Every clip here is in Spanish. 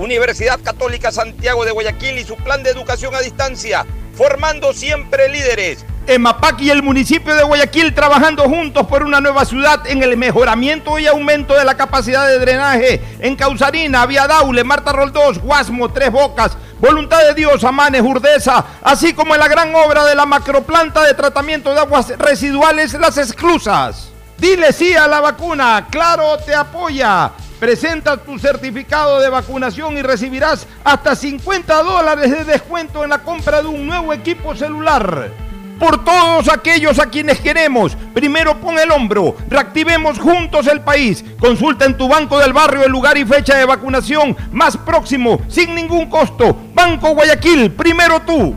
Universidad Católica Santiago de Guayaquil y su plan de educación a distancia, formando siempre líderes. EMAPAC y el municipio de Guayaquil trabajando juntos por una nueva ciudad en el mejoramiento y aumento de la capacidad de drenaje en Causarina, Vía Daule, Marta Roldós, Guasmo, Tres Bocas, Voluntad de Dios, Amanes, Urdesa, así como en la gran obra de la macroplanta de tratamiento de aguas residuales Las Exclusas. Dile sí a la vacuna, Claro te apoya. Presenta tu certificado de vacunación y recibirás hasta 50 dólares de descuento en la compra de un nuevo equipo celular. Por todos aquellos a quienes queremos, primero pon el hombro, reactivemos juntos el país. Consulta en tu banco del barrio el lugar y fecha de vacunación más próximo, sin ningún costo. Banco Guayaquil, primero tú.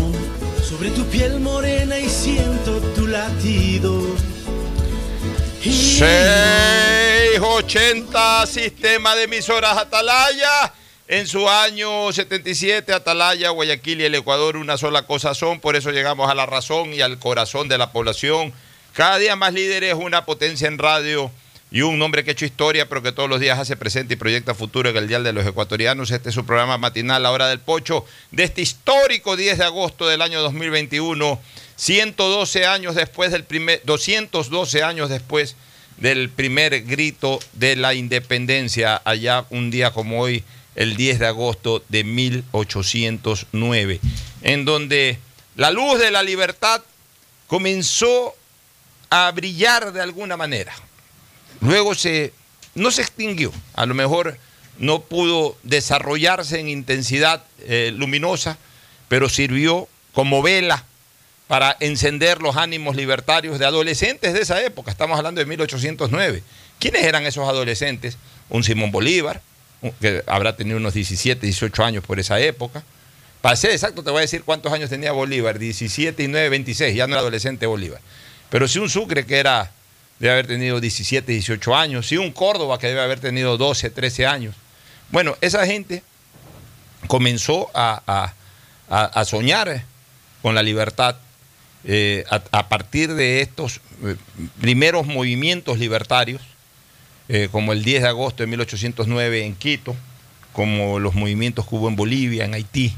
tu piel morena y siento tu latido. 680 Sistema de Emisoras Atalaya. En su año 77, Atalaya, Guayaquil y el Ecuador una sola cosa son, por eso llegamos a la razón y al corazón de la población. Cada día más líderes, una potencia en radio y un nombre que ha hecho historia, pero que todos los días hace presente y proyecta futuro en el Dial de los Ecuatorianos. Este es su programa matinal, La Hora del Pocho, de este histórico 10 de agosto del año 2021, 112 años después del primer, 212 años después del primer grito de la independencia, allá un día como hoy, el 10 de agosto de 1809, en donde la luz de la libertad comenzó a brillar de alguna manera. Luego se, no se extinguió, a lo mejor no pudo desarrollarse en intensidad eh, luminosa, pero sirvió como vela para encender los ánimos libertarios de adolescentes de esa época. Estamos hablando de 1809. ¿Quiénes eran esos adolescentes? Un Simón Bolívar, que habrá tenido unos 17, 18 años por esa época. Para ser exacto, te voy a decir cuántos años tenía Bolívar, 17 y 9, 26, ya no era adolescente Bolívar. Pero sí un Sucre que era debe haber tenido 17, 18 años, sí un Córdoba que debe haber tenido 12, 13 años. Bueno, esa gente comenzó a, a, a soñar con la libertad eh, a, partir de estos eh, primeros movimientos libertarios, eh, como el 10 de agosto de 1809 en Quito, como los movimientos que hubo en Bolivia, en Haití,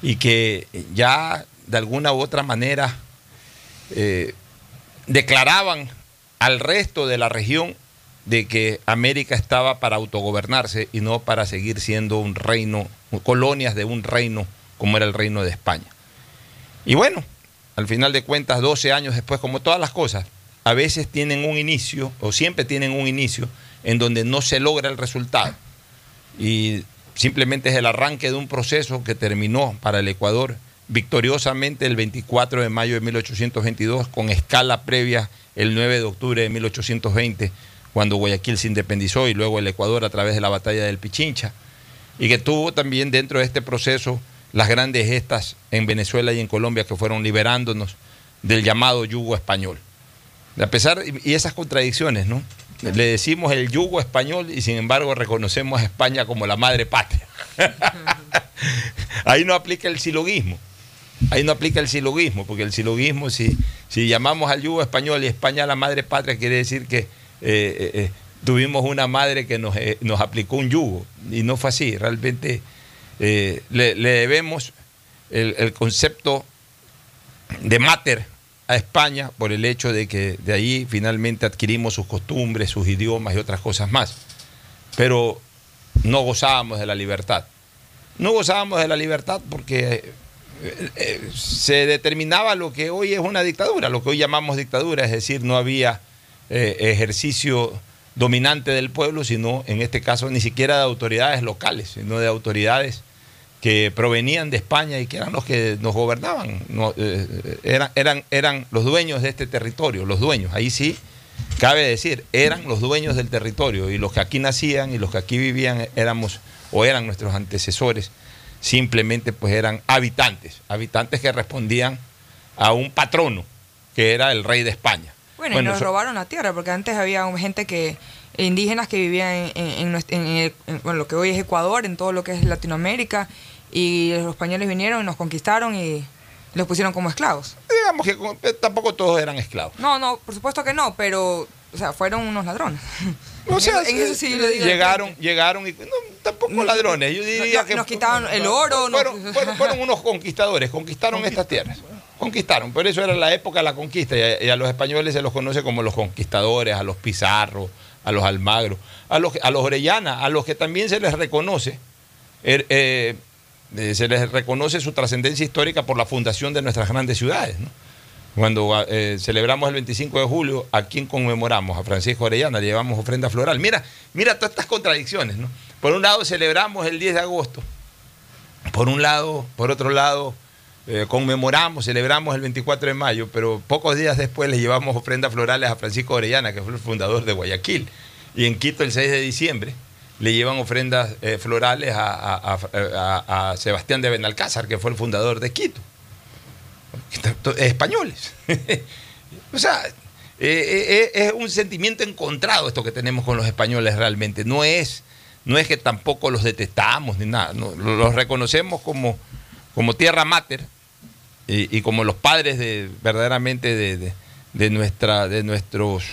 y que ya de alguna u otra manera declaraban al resto de la región de que América estaba para autogobernarse y no para seguir siendo un reino, colonias de un reino como era el reino de España. Y bueno, al final de cuentas, 12 años después, como todas las cosas, a veces tienen un inicio, o siempre tienen un inicio, en donde no se logra el resultado. Y simplemente es el arranque de un proceso que terminó para el Ecuador victoriosamente el 24 de mayo de 1822, con escala previa el 9 de octubre de 1820, cuando Guayaquil se independizó y luego el Ecuador a través de la batalla del Pichincha, y que tuvo también dentro de este proceso las grandes gestas en Venezuela y en Colombia que fueron liberándonos del llamado yugo español. A pesar, y esas contradicciones, ¿no? Le decimos el yugo español y sin embargo reconocemos a España como la madre patria. Ahí no aplica el silogismo. Ahí no aplica el silogismo, porque el silogismo, si, si llamamos al yugo español y España la madre patria, quiere decir que eh, eh, eh, tuvimos una madre que nos, nos aplicó un yugo. Y no fue así. Realmente le, debemos el, el concepto de mater a España por el hecho de que de ahí finalmente adquirimos sus costumbres, sus idiomas y otras cosas más. Pero no gozábamos de la libertad. No gozábamos de la libertad porque eh, eh, se determinaba lo que hoy es una dictadura, lo que hoy llamamos dictadura, es decir, no había eh, ejercicio dominante del pueblo, sino en este caso ni siquiera de autoridades locales, sino de autoridades que provenían de España y que eran los que nos gobernaban, no, eran los dueños de este territorio, los dueños, ahí sí, cabe decir, eran los dueños del territorio y los que aquí nacían y los que aquí vivían éramos o eran nuestros antecesores, simplemente pues eran habitantes, habitantes que respondían a un patrono que era el rey de España. Bueno, y nos so- robaron la tierra, porque antes había gente que indígenas que vivían en, en- bueno, lo que hoy es Ecuador, en todo lo que es Latinoamérica, y los españoles vinieron y nos conquistaron y los pusieron como esclavos. digamos que eh, tampoco todos eran esclavos. No, no, por supuesto que no, pero, o sea, fueron unos ladrones. O sea, en, eso sí llegaron, llegaron y no, tampoco No, ladrones. Yo diría no, que nos quitaban el oro, Fueron, fueron- fueron unos conquistadores, conquistaron estas tierras. Conquistaron, por eso era la época de la conquista y a, y a los españoles se los conoce como los conquistadores, a los pizarros, a los almagros, a los, a los orellana, a los que también se les reconoce, er- eh, eh, se les reconoce su trascendencia histórica por la fundación de nuestras grandes ciudades. ¿no? Cuando eh, celebramos el 25 de julio, ¿a quién conmemoramos? A Francisco Orellana, le llevamos ofrenda floral. Mira, mira todas estas contradicciones, ¿no? Por un lado celebramos el 10 de agosto, por un lado, por otro lado, eh, conmemoramos, celebramos el 24 de mayo, pero pocos días después le llevamos ofrendas florales a Francisco Orellana, que fue el fundador de Guayaquil. Y en Quito, el 6 de diciembre, le llevan ofrendas eh, florales a Sebastián de Benalcázar, que fue el fundador de Quito. Españoles. o sea, eh, eh, es un sentimiento encontrado esto que tenemos con los españoles realmente. No es, no es que tampoco los detestamos ni nada. no, lo- los reconocemos como, como tierra mater y, y como los padres de verdaderamente de, de- de nuestra, de nuestros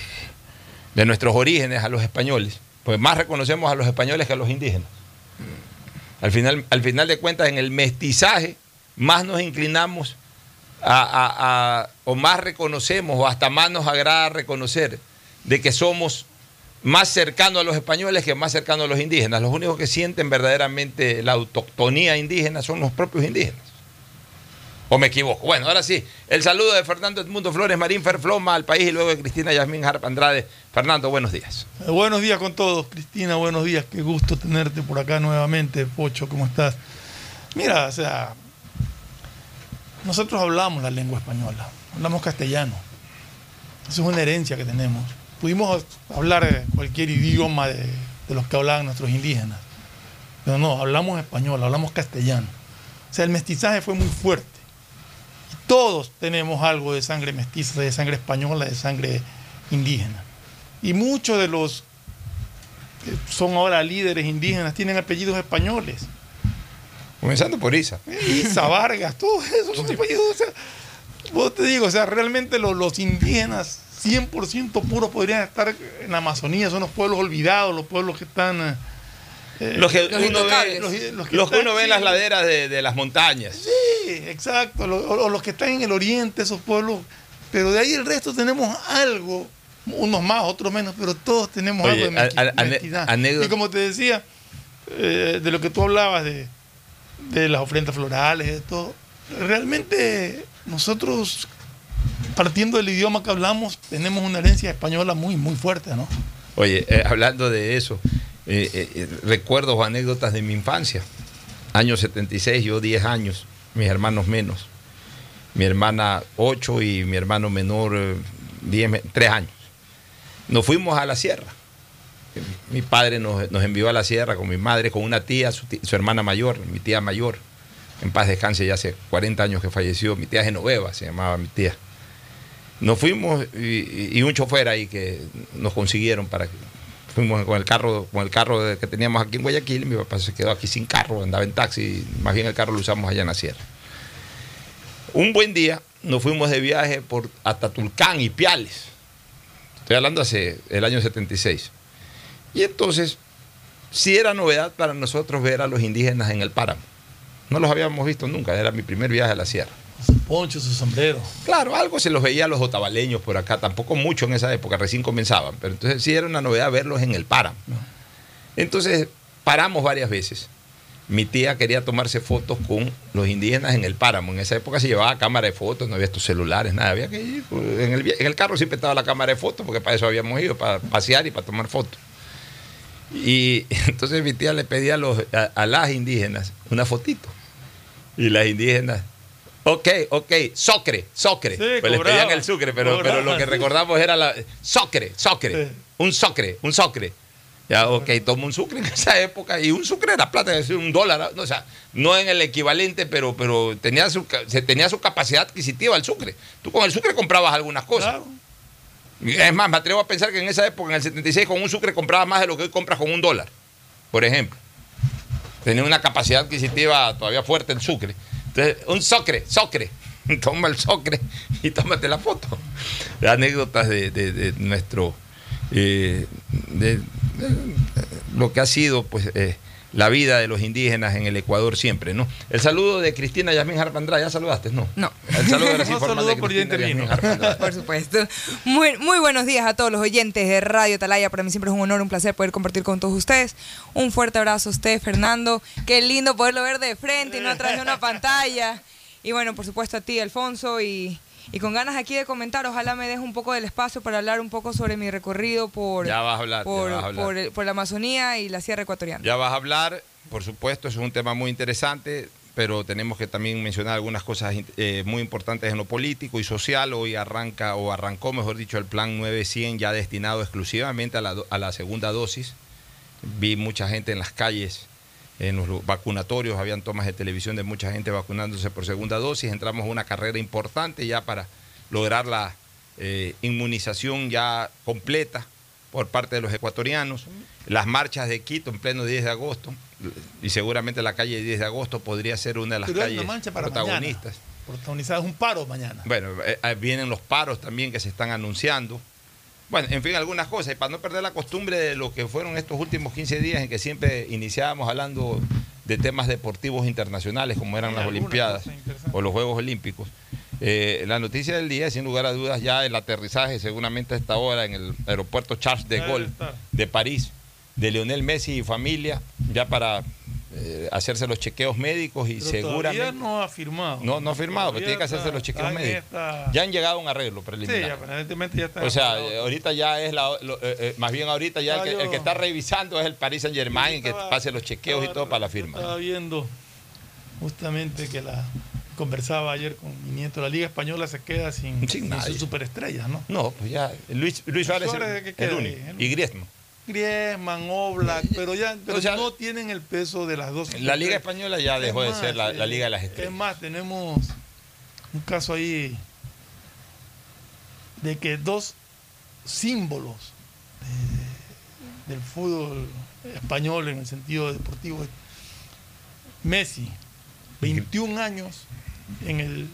de nuestros orígenes a los españoles. Pues más reconocemos a los españoles que a los indígenas. Al final, al final de cuentas, en el mestizaje, más nos inclinamos o más reconocemos, o hasta más nos agrada reconocer de que somos más cercanos a los españoles que más cercanos a los indígenas. Los únicos que sienten verdaderamente la autoctonía indígena son los propios indígenas. ¿O me equivoco? Bueno, ahora sí, el saludo de Fernando Edmundo Flores Marín Ferfloma al país y luego de Cristina Yasmín Harp Andrade. Fernando, buenos días. Eh, Buenos días con todos, Cristina, buenos días, qué gusto tenerte por acá nuevamente, Pocho, ¿cómo estás? Mira, o sea, nosotros hablamos la lengua española, hablamos castellano, eso es una herencia que tenemos. Pudimos hablar cualquier idioma de, los que hablaban nuestros indígenas, pero no, hablamos español, hablamos castellano. O sea, el mestizaje fue muy fuerte. Todos tenemos algo de sangre mestiza, de sangre española, de sangre indígena. Y muchos de los que son ahora líderes indígenas tienen apellidos españoles. Comenzando por Isa. Isa Vargas, todos esos son apellidos. O sea, vos te digo, o sea, realmente los, los indígenas 100% puros podrían estar en la Amazonía, son los pueblos olvidados, los pueblos que están... eh, eh, Los que Los uno ve, los, que uno ve en las laderas de, de las montañas. Sí, exacto. O, o los que están en el oriente, esos pueblos. Pero de ahí el resto tenemos algo, unos más, otros menos, pero todos tenemos Oye, algo de a- a- Y como te decía, eh, de lo que tú hablabas de, de las ofrendas florales, de todo, realmente nosotros, partiendo del idioma que hablamos, tenemos una herencia española muy, muy fuerte, ¿no? Oye, eh, hablando de eso, eh, eh, eh, recuerdos anécdotas de mi infancia. Año 76, yo 10 años, mis hermanos menos. Mi hermana 8 y mi hermano menor eh, 10, me- 3 años. Nos fuimos a la sierra. Mi padre nos, envió a la sierra con mi madre, con una tía, su, ti- su hermana mayor, mi tía mayor. En paz descanse, ya hace 40 años que falleció. Mi tía Genoveva se llamaba mi tía. Nos fuimos y, y un chofer ahí que nos consiguieron para que Fuimos con el carro, con el carro que teníamos aquí en Guayaquil, mi papá se quedó aquí sin carro, andaba en taxi, más bien el carro lo usamos allá en la sierra. Un buen día nos fuimos de viaje por hasta Tulcán y Piales. Estoy hablando hace el año 76. Y entonces, sí era novedad para nosotros ver a los indígenas en el páramo. No los habíamos visto nunca, era mi primer viaje a la sierra. Su poncho, su sombrero. Claro, algo se los veía a los otavaleños por acá, tampoco mucho en esa época, recién comenzaban, pero entonces sí era una novedad verlos en el páramo. Entonces paramos varias veces. Mi tía quería tomarse fotos con los indígenas en el páramo. En esa época se llevaba cámara de fotos, no había estos celulares, nada. Había que ir. pues, En el, en el carro siempre estaba la cámara de fotos, porque para eso habíamos ido, para pasear y para tomar fotos. Y entonces mi tía le pedía a, los, a, a las indígenas una fotito. Y las indígenas, ok, ok, socre, socre. Sí, pues les pedían el sucre, pero, pero lo que sí. recordamos era la socre, socre, Sí. un socre, un socre. Ya, ok, toma un sucre en esa época y un sucre era plata, es decir, un dólar, no, o sea, no en el equivalente, pero, pero tenía, su, tenía su capacidad adquisitiva el sucre. Tú con el sucre comprabas algunas cosas. Claro. Es más, me atrevo a pensar que en esa época, en el 76, con un sucre comprabas más de lo que hoy compras con un dólar, por ejemplo. Tenía una capacidad adquisitiva todavía fuerte el sucre. Entonces, un socre, socre. Toma el socre y tómate la foto. Anécdotas de, de- nuestro. eh, de, de lo que ha sido, pues. eh, la vida de los indígenas en el Ecuador siempre, ¿no? El saludo de Cristina Yasmín Harpandra, ¿ya saludaste? No. No. El saludo de No saludó de Cristina. Por supuesto. Muy, muy buenos días a todos los oyentes de Radio Atalaya. Para mí siempre es un honor, un placer poder compartir con todos ustedes. Un fuerte abrazo a usted, Fernando. Qué lindo poderlo ver de frente y no atrás de una pantalla. Y bueno, por supuesto a ti, Alfonso. Y, y con ganas aquí de comentar, ojalá me deje un poco del espacio para hablar un poco sobre mi recorrido por, hablar, por, la Amazonía y la Sierra Ecuatoriana. Ya vas a hablar, por supuesto, es un tema muy interesante, pero tenemos que también mencionar algunas cosas eh, muy importantes en lo político y social. Hoy arranca, o arrancó, mejor dicho, el plan 900 ya destinado exclusivamente a la, do- a la segunda dosis. Vi mucha gente en las calles, en los vacunatorios, habían tomas de televisión de mucha gente vacunándose por segunda dosis. Entramos a una carrera importante ya para lograr la eh, inmunización ya completa por parte de los ecuatorianos. Las marchas de Quito en pleno 10 de agosto, y seguramente la calle 10 de agosto podría ser una de las Pero calles una para protagonistas. mañana. Protagonizada es un paro mañana. Bueno, eh, eh, vienen los paros también que se están anunciando. Bueno, en fin, algunas cosas. Y para no perder la costumbre de lo que fueron estos últimos 15 días en que siempre iniciábamos hablando de temas deportivos internacionales, como eran las Olimpiadas o los Juegos Olímpicos. eh, la noticia del día, sin lugar a dudas, ya el aterrizaje, seguramente a esta hora, en el aeropuerto Charles de Gaulle de París, de Lionel Messi y familia, ya para eh, hacerse los chequeos médicos y Pero seguramente. No ha firmado. No, no ha firmado, pero Todavía tiene que hacerse está- los chequeos médicos. Ya han llegado a un arreglo Sí, preliminar. aparentemente ya está. o sea, eh, ahorita ya es la. lo- eh, eh, más bien ahorita ya el que, el que está revisando es el Paris Saint Germain, que Estaba- pase los chequeos y todo para la firma. Estaba viendo justamente que la conversaba ayer con mi nieto, la Liga Española se queda sin, Sin sin sus superestrellas, ¿no? No, pues ya. Luis, Luis Suárez es el, ¿qué el único. Y Griezmann. Griezmann, Oblak, pero ya pero O sea, no tienen el peso de las dos. La Liga Española ya Es dejó de ser la, la eh, Liga de las Es Estrellas. más, tenemos un caso ahí de que dos símbolos del fútbol español en el sentido deportivo, Messi, 21 años en el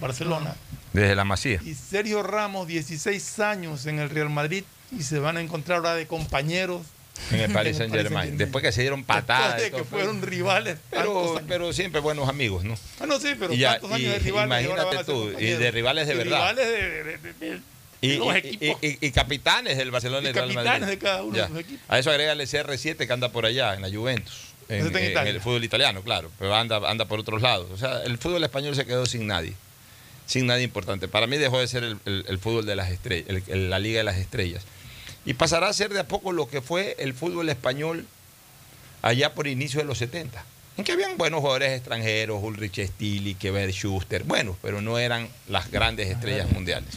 Barcelona, Desde la Masía. y Sergio Ramos, 16 años en el Real Madrid, y se van a encontrar ahora de compañeros. En el Paris Saint Germain. Saint-Germain. Después que se dieron patadas. Después de que fueron rivales. pero, pero siempre buenos amigos, ¿no? Ah, no, sí, pero Y ya, años y- de rivales. imagínate tú, y de rivales de verdad. Rivales de, de- Y, y- equipos. y- y- capitanes del Barcelona y, Real capitanes Madrid. de cada uno Ya. de los equipos. A eso agrégale CR7 que anda por allá, en la Juventus. En, en el fútbol italiano, claro, pero anda, anda por otros lados. O sea, el fútbol español se quedó sin nadie. Sin nadie importante. Para mí dejó de ser el, el- el fútbol de las estrellas, el- la Liga de las Estrellas. Y pasará a ser de a poco lo que fue el fútbol español allá por inicio de los 70. En que habían buenos jugadores extranjeros, Ulrich Stili, Kever Schuster, buenos, pero no eran las grandes estrellas mundiales.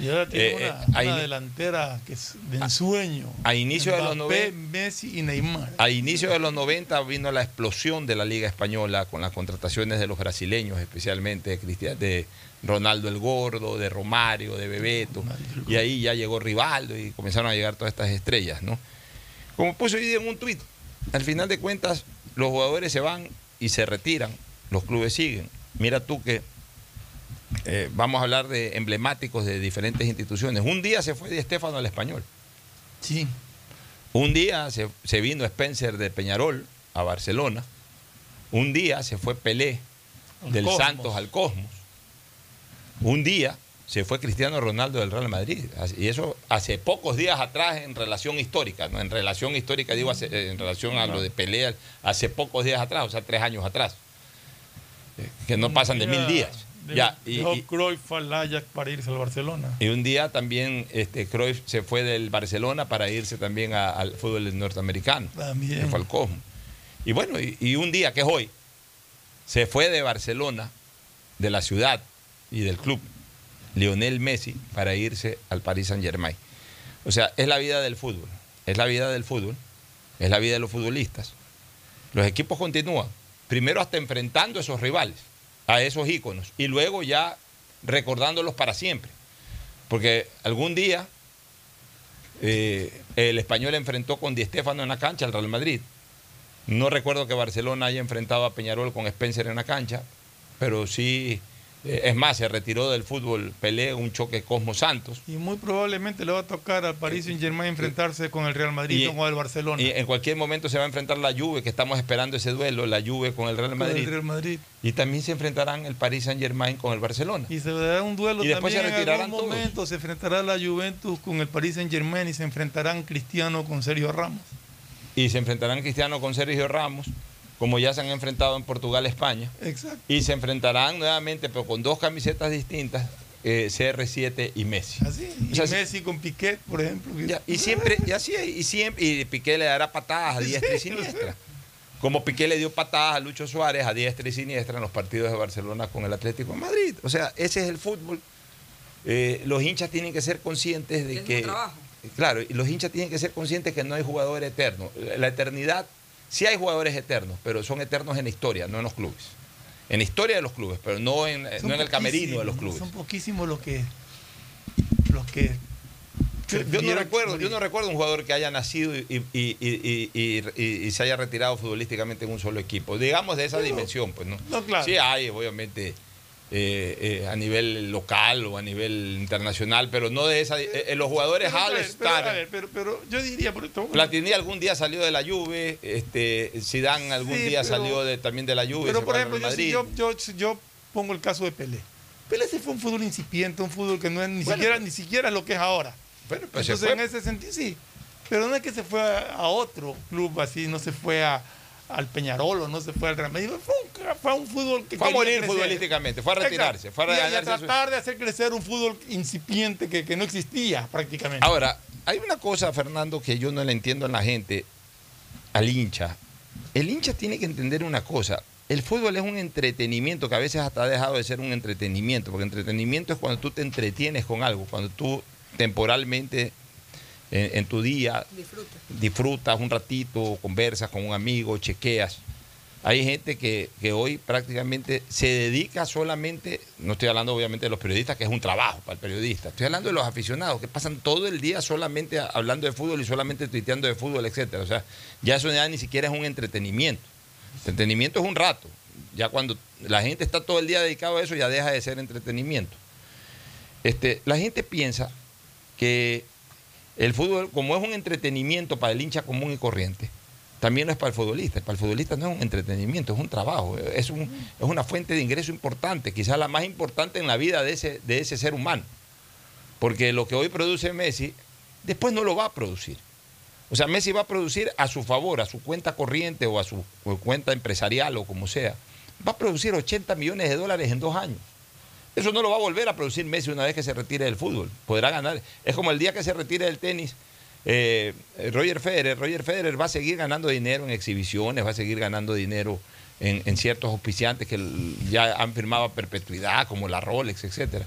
Y ahora tiene Eh, una, eh, una delantera que es de ensueño. a inicio de los Mbappé, 90. Messi y Neymar. A inicio de los 90 vino la explosión de la Liga Española con las contrataciones de los brasileños, especialmente de, Cristian- de Ronaldo el Gordo, de Romario, de Bebeto. Y ahí ya llegó Rivaldo y comenzaron a llegar todas estas estrellas, ¿no? Como puse hoy día en un tuit, al final de cuentas los jugadores se van y se retiran, los clubes siguen. Mira tú que eh, vamos a hablar de emblemáticos de diferentes instituciones. Un día se fue Di Estefano al español. Sí. Un día se, se vino Spencer de Peñarol a Barcelona. Un día se fue Pelé Al del Cosmos. Santos al Cosmos. Un día se fue Cristiano Ronaldo del Real Madrid. Y eso hace pocos días atrás en relación histórica, ¿no? En relación histórica, digo, hace- eh, en relación a lo de Pelé, hace pocos días atrás, o sea, tres años atrás. Eh, Que no pasan de mil días. Ya, y, dejó Cruyff al Ajax para irse al Barcelona. y un día también este, Cruyff se fue del Barcelona para irse también a- al fútbol norteamericano. También. Fue al Cosmo. Y bueno, y, y un día, que es hoy, se fue de Barcelona, de la ciudad y del club, Lionel Messi, para irse al Paris Saint Germain. O sea, es la vida del fútbol. Es la vida del fútbol. Es la vida de los futbolistas. Los equipos continúan. Primero hasta enfrentando a esos rivales, a esos íconos. Y luego ya recordándolos para siempre. Porque algún día eh, el español enfrentó con Di Stéfano en la cancha al Real Madrid. No recuerdo que Barcelona haya enfrentado a Peñarol con Spencer en la cancha, pero sí, es más, se retiró del fútbol Pelé, un choque Cosmo Santos. Y muy probablemente le va a tocar al Paris Saint Germain enfrentarse con el Real Madrid Y- o con el Barcelona. Y en cualquier momento se va a enfrentar la Juve, que estamos esperando ese duelo, la Juve con el Real con el Madrid. Real Madrid. Y también se enfrentarán el Paris Saint Germain con el Barcelona. Y se dará un duelo Y después también se en algún todos. momento. Se enfrentará la Juventus con el Paris Saint Germain y se enfrentarán Cristiano con Sergio Ramos. Y se enfrentarán Cristiano con Sergio Ramos, como ya se han enfrentado en Portugal, España. Exacto. Y se enfrentarán nuevamente, pero con dos camisetas distintas, eh, CR7 y Messi. Así. Y O sea, Messi con Piquet, por ejemplo. Ya, y siempre, y así es, y siempre, y Piqué le dará patadas a diestra y Sí, siniestra. Como Piqué le dio patadas a Lucho Suárez a diestra y siniestra en los partidos de Barcelona con el Atlético de Madrid. O sea, ese es el fútbol. Eh, los hinchas tienen que ser conscientes de Es que. trabajo. Claro, y los hinchas tienen que ser conscientes que no hay jugador eterno. La eternidad, sí hay jugadores eternos, pero son eternos en la historia, no en los clubes. En la historia de los clubes, pero no en, no en el camerino de los clubes. Son poquísimos los que. Los que. Yo, yo no recuerdo, morir. yo no recuerdo un jugador que haya nacido y, y- y- y- y- y- y se haya retirado futbolísticamente en un solo equipo. Digamos de esa No, dimensión, pues, ¿no? no, claro. Sí hay, obviamente, eh, eh, a nivel local o a nivel internacional, pero no de esa. eh, los jugadores Pero, All ver, pero, ver, pero, pero yo diría por esto. Platini algún día salió de la Juve, este, Zidane algún Sí, día salió de, también de la Juve. Pero por ejemplo, yo, si yo, yo, yo pongo el caso de Pelé. Pelé se fue un fútbol incipiente, un fútbol que no es ni Bueno, siquiera ni siquiera lo que es ahora. Bueno, pues Entonces, en ese sentido, sí. Pero no es que se fue a, a otro club así, no se fue a, al Peñarol o no se fue al Real Madrid. Fue un, fue un fútbol que Fue a morir crecer. futbolísticamente, fue a retirarse, Exacto. fue a Y a tratar de hacer crecer un fútbol incipiente que, que no existía prácticamente. Ahora, hay una cosa, Fernando, que yo no le entiendo a la gente, al hincha. El hincha tiene que entender una cosa. El fútbol es un entretenimiento que a veces hasta ha dejado de ser un entretenimiento, porque entretenimiento es cuando tú te entretienes con algo, cuando tú temporalmente en, en tu día Disfruta. disfrutas un ratito, conversas con un amigo, chequeas. Hay gente que, que hoy prácticamente se dedica solamente, no estoy hablando obviamente de los periodistas, que es un trabajo para el periodista, estoy hablando de los aficionados que pasan todo el día solamente hablando de fútbol y solamente tuiteando de fútbol, etcétera. O sea, ya eso ya ni siquiera es un entretenimiento. Entretenimiento es un rato. Ya cuando la gente está todo el día dedicado a eso, ya deja de ser entretenimiento. Este, la gente piensa que el fútbol, como es un entretenimiento para el hincha común y corriente, también lo es para el futbolista. Para el futbolista no es un entretenimiento, es un trabajo, es, un- es una fuente de ingreso importante, quizás la más importante en la vida de ese, de ese ser humano. Porque lo que hoy produce Messi, después no lo va a producir. O sea, Messi va a producir a su favor, a su cuenta corriente o a su cuenta empresarial o como sea. Va a producir 80 millones de dólares en dos años. Eso no lo va a volver a producir Messi una vez que se retire del fútbol. Podrá ganar. Es como el día que se retire del tenis. eh, Roger Federer. Roger Federer va a seguir ganando dinero en exhibiciones, va a seguir ganando dinero en, ciertos auspiciantes que ya han firmado a perpetuidad, como la Rolex, etcétera.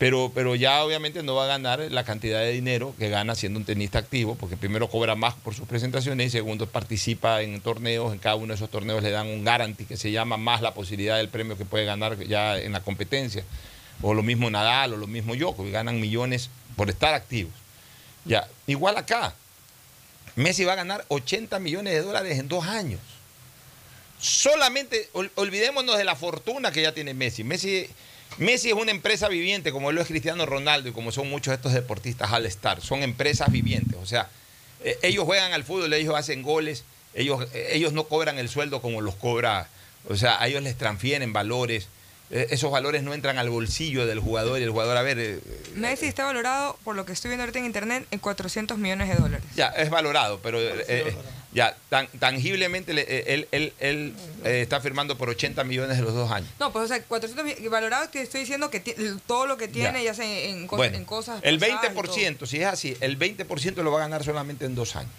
Pero, pero ya obviamente no va a ganar la cantidad de dinero que gana siendo un tenista activo, porque primero cobra más por sus presentaciones y segundo participa en torneos, en cada uno de esos torneos le dan un guarantee que se llama más la posibilidad del premio que puede ganar ya en la competencia. O lo mismo Nadal o lo mismo Djokovic, ganan millones por estar activos. Ya, igual acá. Messi va a ganar 80 millones de dólares en dos años. Solamente ol- olvidémonos de la fortuna que ya tiene Messi. Messi. Messi es una empresa viviente, como lo es Cristiano Ronaldo y como son muchos de estos deportistas al estar. Son empresas vivientes. O sea, eh, ellos juegan al fútbol, ellos hacen goles, ellos, eh, ellos no cobran el sueldo como los cobra. O sea, a ellos les transfieren valores. Eh, esos valores no entran al bolsillo del jugador y el jugador, a ver, eh, Messi está valorado, por lo que estoy viendo ahorita en internet, en 400 millones de dólares. Ya, es valorado, pero eh, eh, ya tan- tangiblemente le- eh, él, él- él, eh, está firmando por 80 millones de los dos años. No, pues o sea, 400 mi- valorado te estoy diciendo que todo lo que tiene Ya. ya, sea en, en cos- Bueno, en cosas. el pasadas y 20%, si es así, el 20% lo va a ganar solamente en dos años.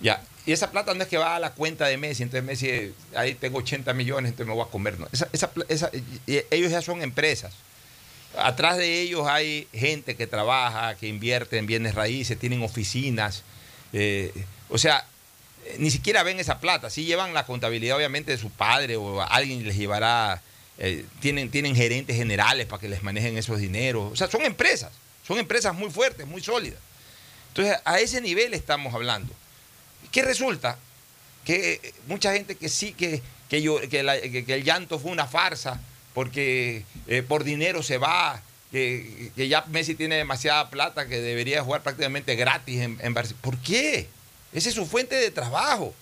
Ya, y esa plata no es que va a la cuenta de Messi, entonces Messi, eh, ahí tengo 80 millones, entonces me voy a comer. No. Esa, esa ellos ya son empresas. Atrás de ellos hay gente que trabaja, que invierte en bienes raíces, tienen oficinas. eh, o sea, ni siquiera ven esa plata. Sí llevan la contabilidad, obviamente, de su padre o alguien les llevará. eh, tienen, tienen gerentes generales para que les manejen esos dineros. O sea, son empresas. Son empresas muy fuertes, muy sólidas. Entonces, a ese nivel estamos hablando. ¿Qué resulta? Que eh, mucha gente que sí, que, que, yo- que, el llanto fue una farsa, porque eh, por dinero se va, que, que ya Messi tiene demasiada plata, que debería jugar prácticamente gratis en, en Barcelona. ¿Por qué? Esa es su fuente de trabajo.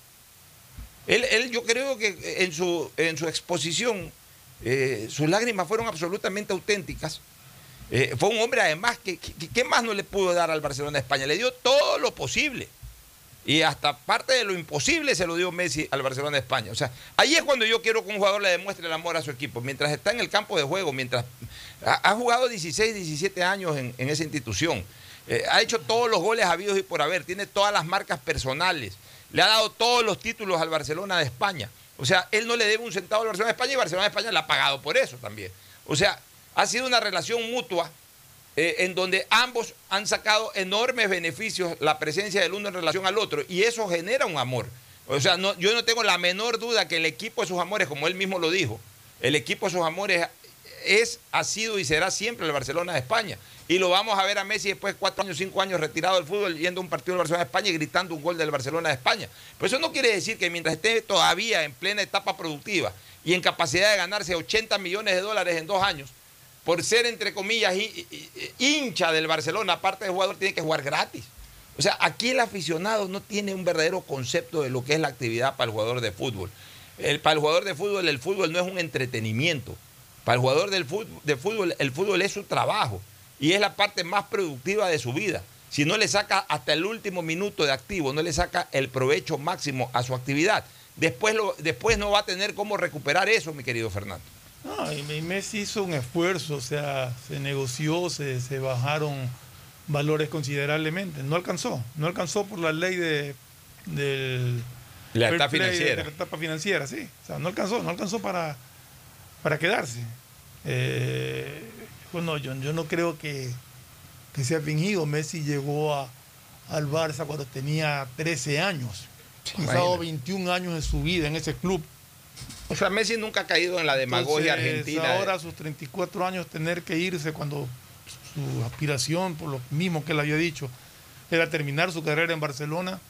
Él, él, yo creo que en su, en su exposición eh, sus lágrimas fueron absolutamente auténticas. Eh, fue un hombre además que, ¿qué más no le pudo dar al Barcelona de España? Le dio todo lo posible. Y hasta parte de lo imposible se lo dio Messi al Barcelona de España. O sea, ahí es cuando yo quiero que un jugador le demuestre el amor a su equipo. Mientras está en el campo de juego, mientras ha, ha jugado 16, 17 años en, en esa institución. Eh, ha hecho todos los goles habidos y por haber. Tiene todas las marcas personales. Le ha dado todos los títulos al Barcelona de España. O sea, él no le debe un centavo al Barcelona de España y Barcelona de España le ha pagado por eso también. O sea, ha sido una relación mutua eh, en donde ambos han sacado enormes beneficios la presencia del uno en relación al otro y eso genera un amor. O sea, no, yo no tengo la menor duda que el equipo de sus amores, como él mismo lo dijo, el equipo de sus amores es, ha sido y será siempre el Barcelona de España. Y lo vamos a ver a Messi después de cuatro años, cinco años retirado del fútbol, yendo a un partido del Barcelona de España y gritando un gol del Barcelona de España. Pero eso no quiere decir que mientras esté todavía en plena etapa productiva y en capacidad de ganarse 80 millones de dólares en dos años, por ser, entre comillas, hi- hi- hincha del Barcelona, aparte de jugador, tiene que jugar gratis. O sea, aquí el aficionado no tiene un verdadero concepto de lo que es la actividad para el jugador de fútbol. El, para el jugador de fútbol, el fútbol no es un entretenimiento. Para el jugador del de fútbol, el fútbol es su trabajo y es la parte más productiva de su vida. Si no le saca hasta el último minuto de activo, no le saca el provecho máximo a su actividad, después, lo, después no va a tener cómo recuperar eso, mi querido Fernando. No, y Messi hizo un esfuerzo, o sea, se negoció, se, se bajaron valores considerablemente. No alcanzó, no alcanzó por la ley de, del fair play, financiera. De la etapa financiera, sí. O sea, no alcanzó, no alcanzó para, para quedarse. Eh, bueno, yo, yo no creo que, que sea fingido. Messi llegó a, al Barça cuando tenía 13 años. Ha pasado imagínate. 21 años de su vida en ese club. O sea, Messi nunca ha caído en la demagogia Entonces, argentina. Ahora a sus 34 años tener que irse cuando su aspiración, por lo mismo que él había dicho, era terminar su carrera en Barcelona,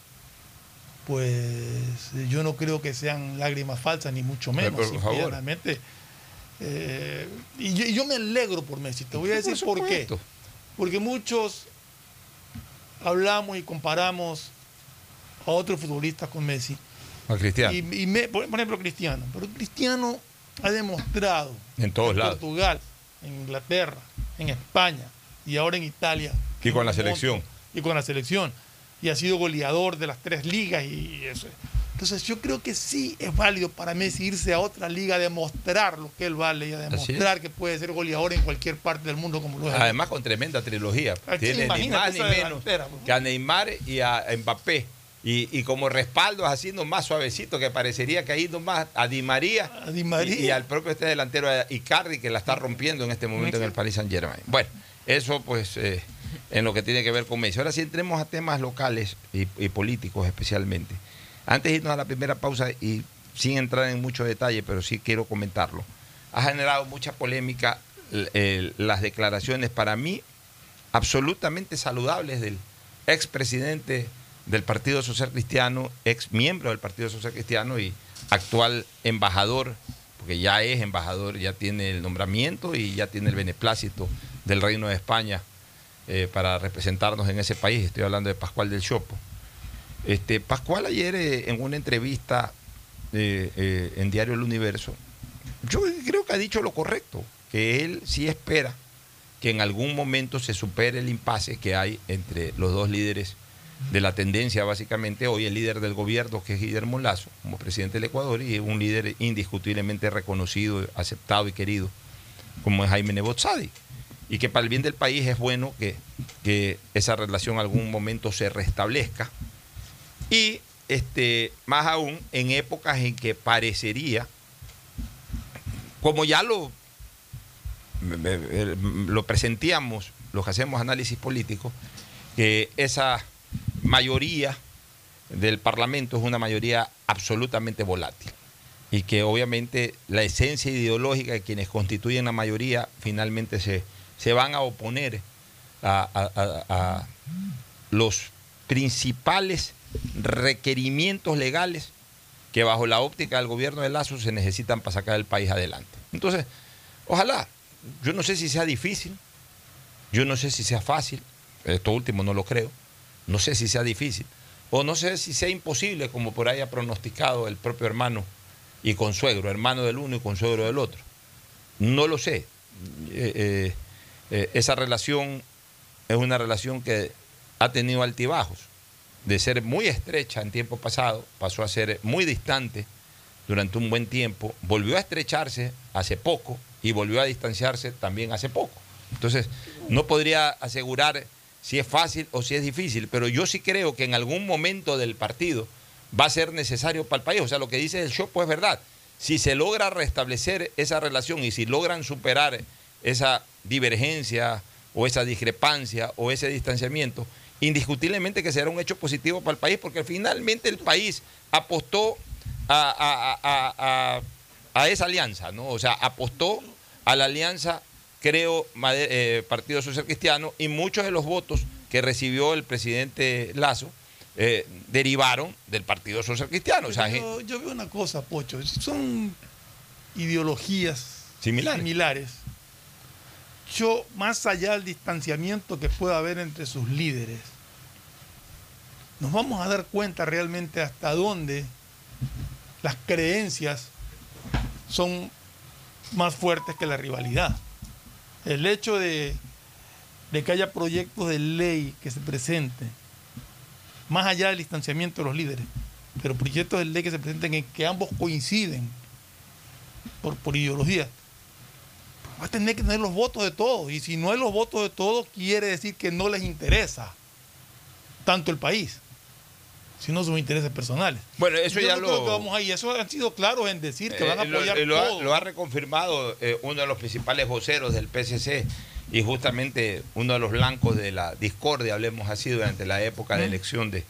pues yo no creo que sean lágrimas falsas, ni mucho menos. Pero, por favor. Eh, y, yo, y yo me alegro por Messi. Te voy a decir por, qué. Porque muchos hablamos y comparamos a otros futbolistas con Messi. A Cristiano. Y, y me- por ejemplo, Cristiano. Pero Cristiano ha demostrado En todos lados. Portugal, en Inglaterra, en España y ahora en Italia. Y con la selección. Y con la selección. Y ha sido goleador de las tres ligas y eso. Entonces yo creo que sí es válido para Messi irse a otra liga a demostrar lo que él vale y a demostrar que puede ser goleador en cualquier parte del mundo como lo es. Además con tremenda trilogía. Tiene ni más ni menos que a Neymar y a Mbappé. Y, y como respaldo así nomás suavecito, que parecería que ahí nomás a Di María, A Di María. Y, y al propio este delantero Icardi que la está rompiendo en este momento en el Paris Saint Germain. Bueno, eso pues eh, en lo que tiene que ver con Messi. Ahora sí entremos a temas locales y, y políticos especialmente. Antes de irnos a la primera pausa y sin entrar en mucho detalle, pero sí quiero comentarlo. Ha generado mucha polémica l- el- las declaraciones para mí absolutamente saludables del expresidente del Partido Social Cristiano, ex miembro del Partido Social Cristiano y actual embajador, porque ya es embajador, ya tiene el nombramiento y ya tiene el beneplácito del Reino de España eh, para representarnos en ese país. Estoy hablando de Pascual del Chopo. Este, Pascual ayer eh, en una entrevista eh, eh, en Diario El Universo, yo creo que ha dicho lo correcto, que él sí espera que en algún momento se supere el impasse que hay entre los dos líderes de la tendencia, básicamente, hoy el líder del gobierno, que es Guillermo Lazo, como presidente del Ecuador, y un líder indiscutiblemente reconocido, aceptado y querido, como es Jaime Nebot Sadi. Y que para el bien del país es bueno que, que esa relación en algún momento se restablezca. Y este, más aún en épocas en que parecería, como ya lo, lo presentíamos, los que hacemos análisis político, que esa mayoría del Parlamento es una mayoría absolutamente volátil y que obviamente la esencia ideológica de quienes constituyen la mayoría finalmente se, se van a oponer a los principales requerimientos legales que bajo la óptica del gobierno de Lazo se necesitan para sacar el país adelante. Entonces, ojalá, yo no sé si sea difícil, yo no sé si sea fácil, esto último no lo creo, no sé si sea difícil, o no sé si sea imposible, como por ahí ha pronosticado el propio hermano y consuegro, hermano del uno y consuegro del otro. No lo sé. Eh, eh, eh, esa relación es una relación que ha tenido altibajos. De ser muy estrecha en tiempo pasado, pasó a ser muy distante durante un buen tiempo, volvió a estrecharse hace poco y volvió a distanciarse también hace poco. Entonces, no podría asegurar si es fácil o si es difícil, pero yo sí creo que en algún momento del partido va a ser necesario para el país. O sea, lo que dice el Chopo es verdad. Si se logra restablecer esa relación y si logran superar esa divergencia o esa discrepancia o ese distanciamiento, indiscutiblemente que será un hecho positivo para el país, porque finalmente el país apostó a, a- a- a- a esa alianza, ¿no? O sea, apostó a la alianza, creo, eh, Partido Social Cristiano, y muchos de los votos que recibió el presidente Lazo eh, derivaron del Partido Social Cristiano. O sea, gen- yo, yo veo una cosa, Pocho, son ideologías Similares. similares. Yo, más allá del distanciamiento que pueda haber entre sus líderes, nos vamos a dar cuenta realmente hasta dónde las creencias son más fuertes que la rivalidad. El hecho de, de que haya proyectos de ley que se presenten, más allá del distanciamiento de los líderes, pero proyectos de ley que se presenten en que ambos coinciden por, por ideología, va a tener que tener los votos de todos. Y si no hay los votos de todos, quiere decir que no les interesa tanto el país, sino sus intereses personales. Bueno, eso Yo ya no lo- creo que vamos ahí. Eso han sido claros en decir que van a Eh, lo- apoyar lo, ha, todo. lo ha reconfirmado eh, uno de los principales voceros del PSC y justamente uno de los blancos de la discordia, hablemos así, durante la época de elección de,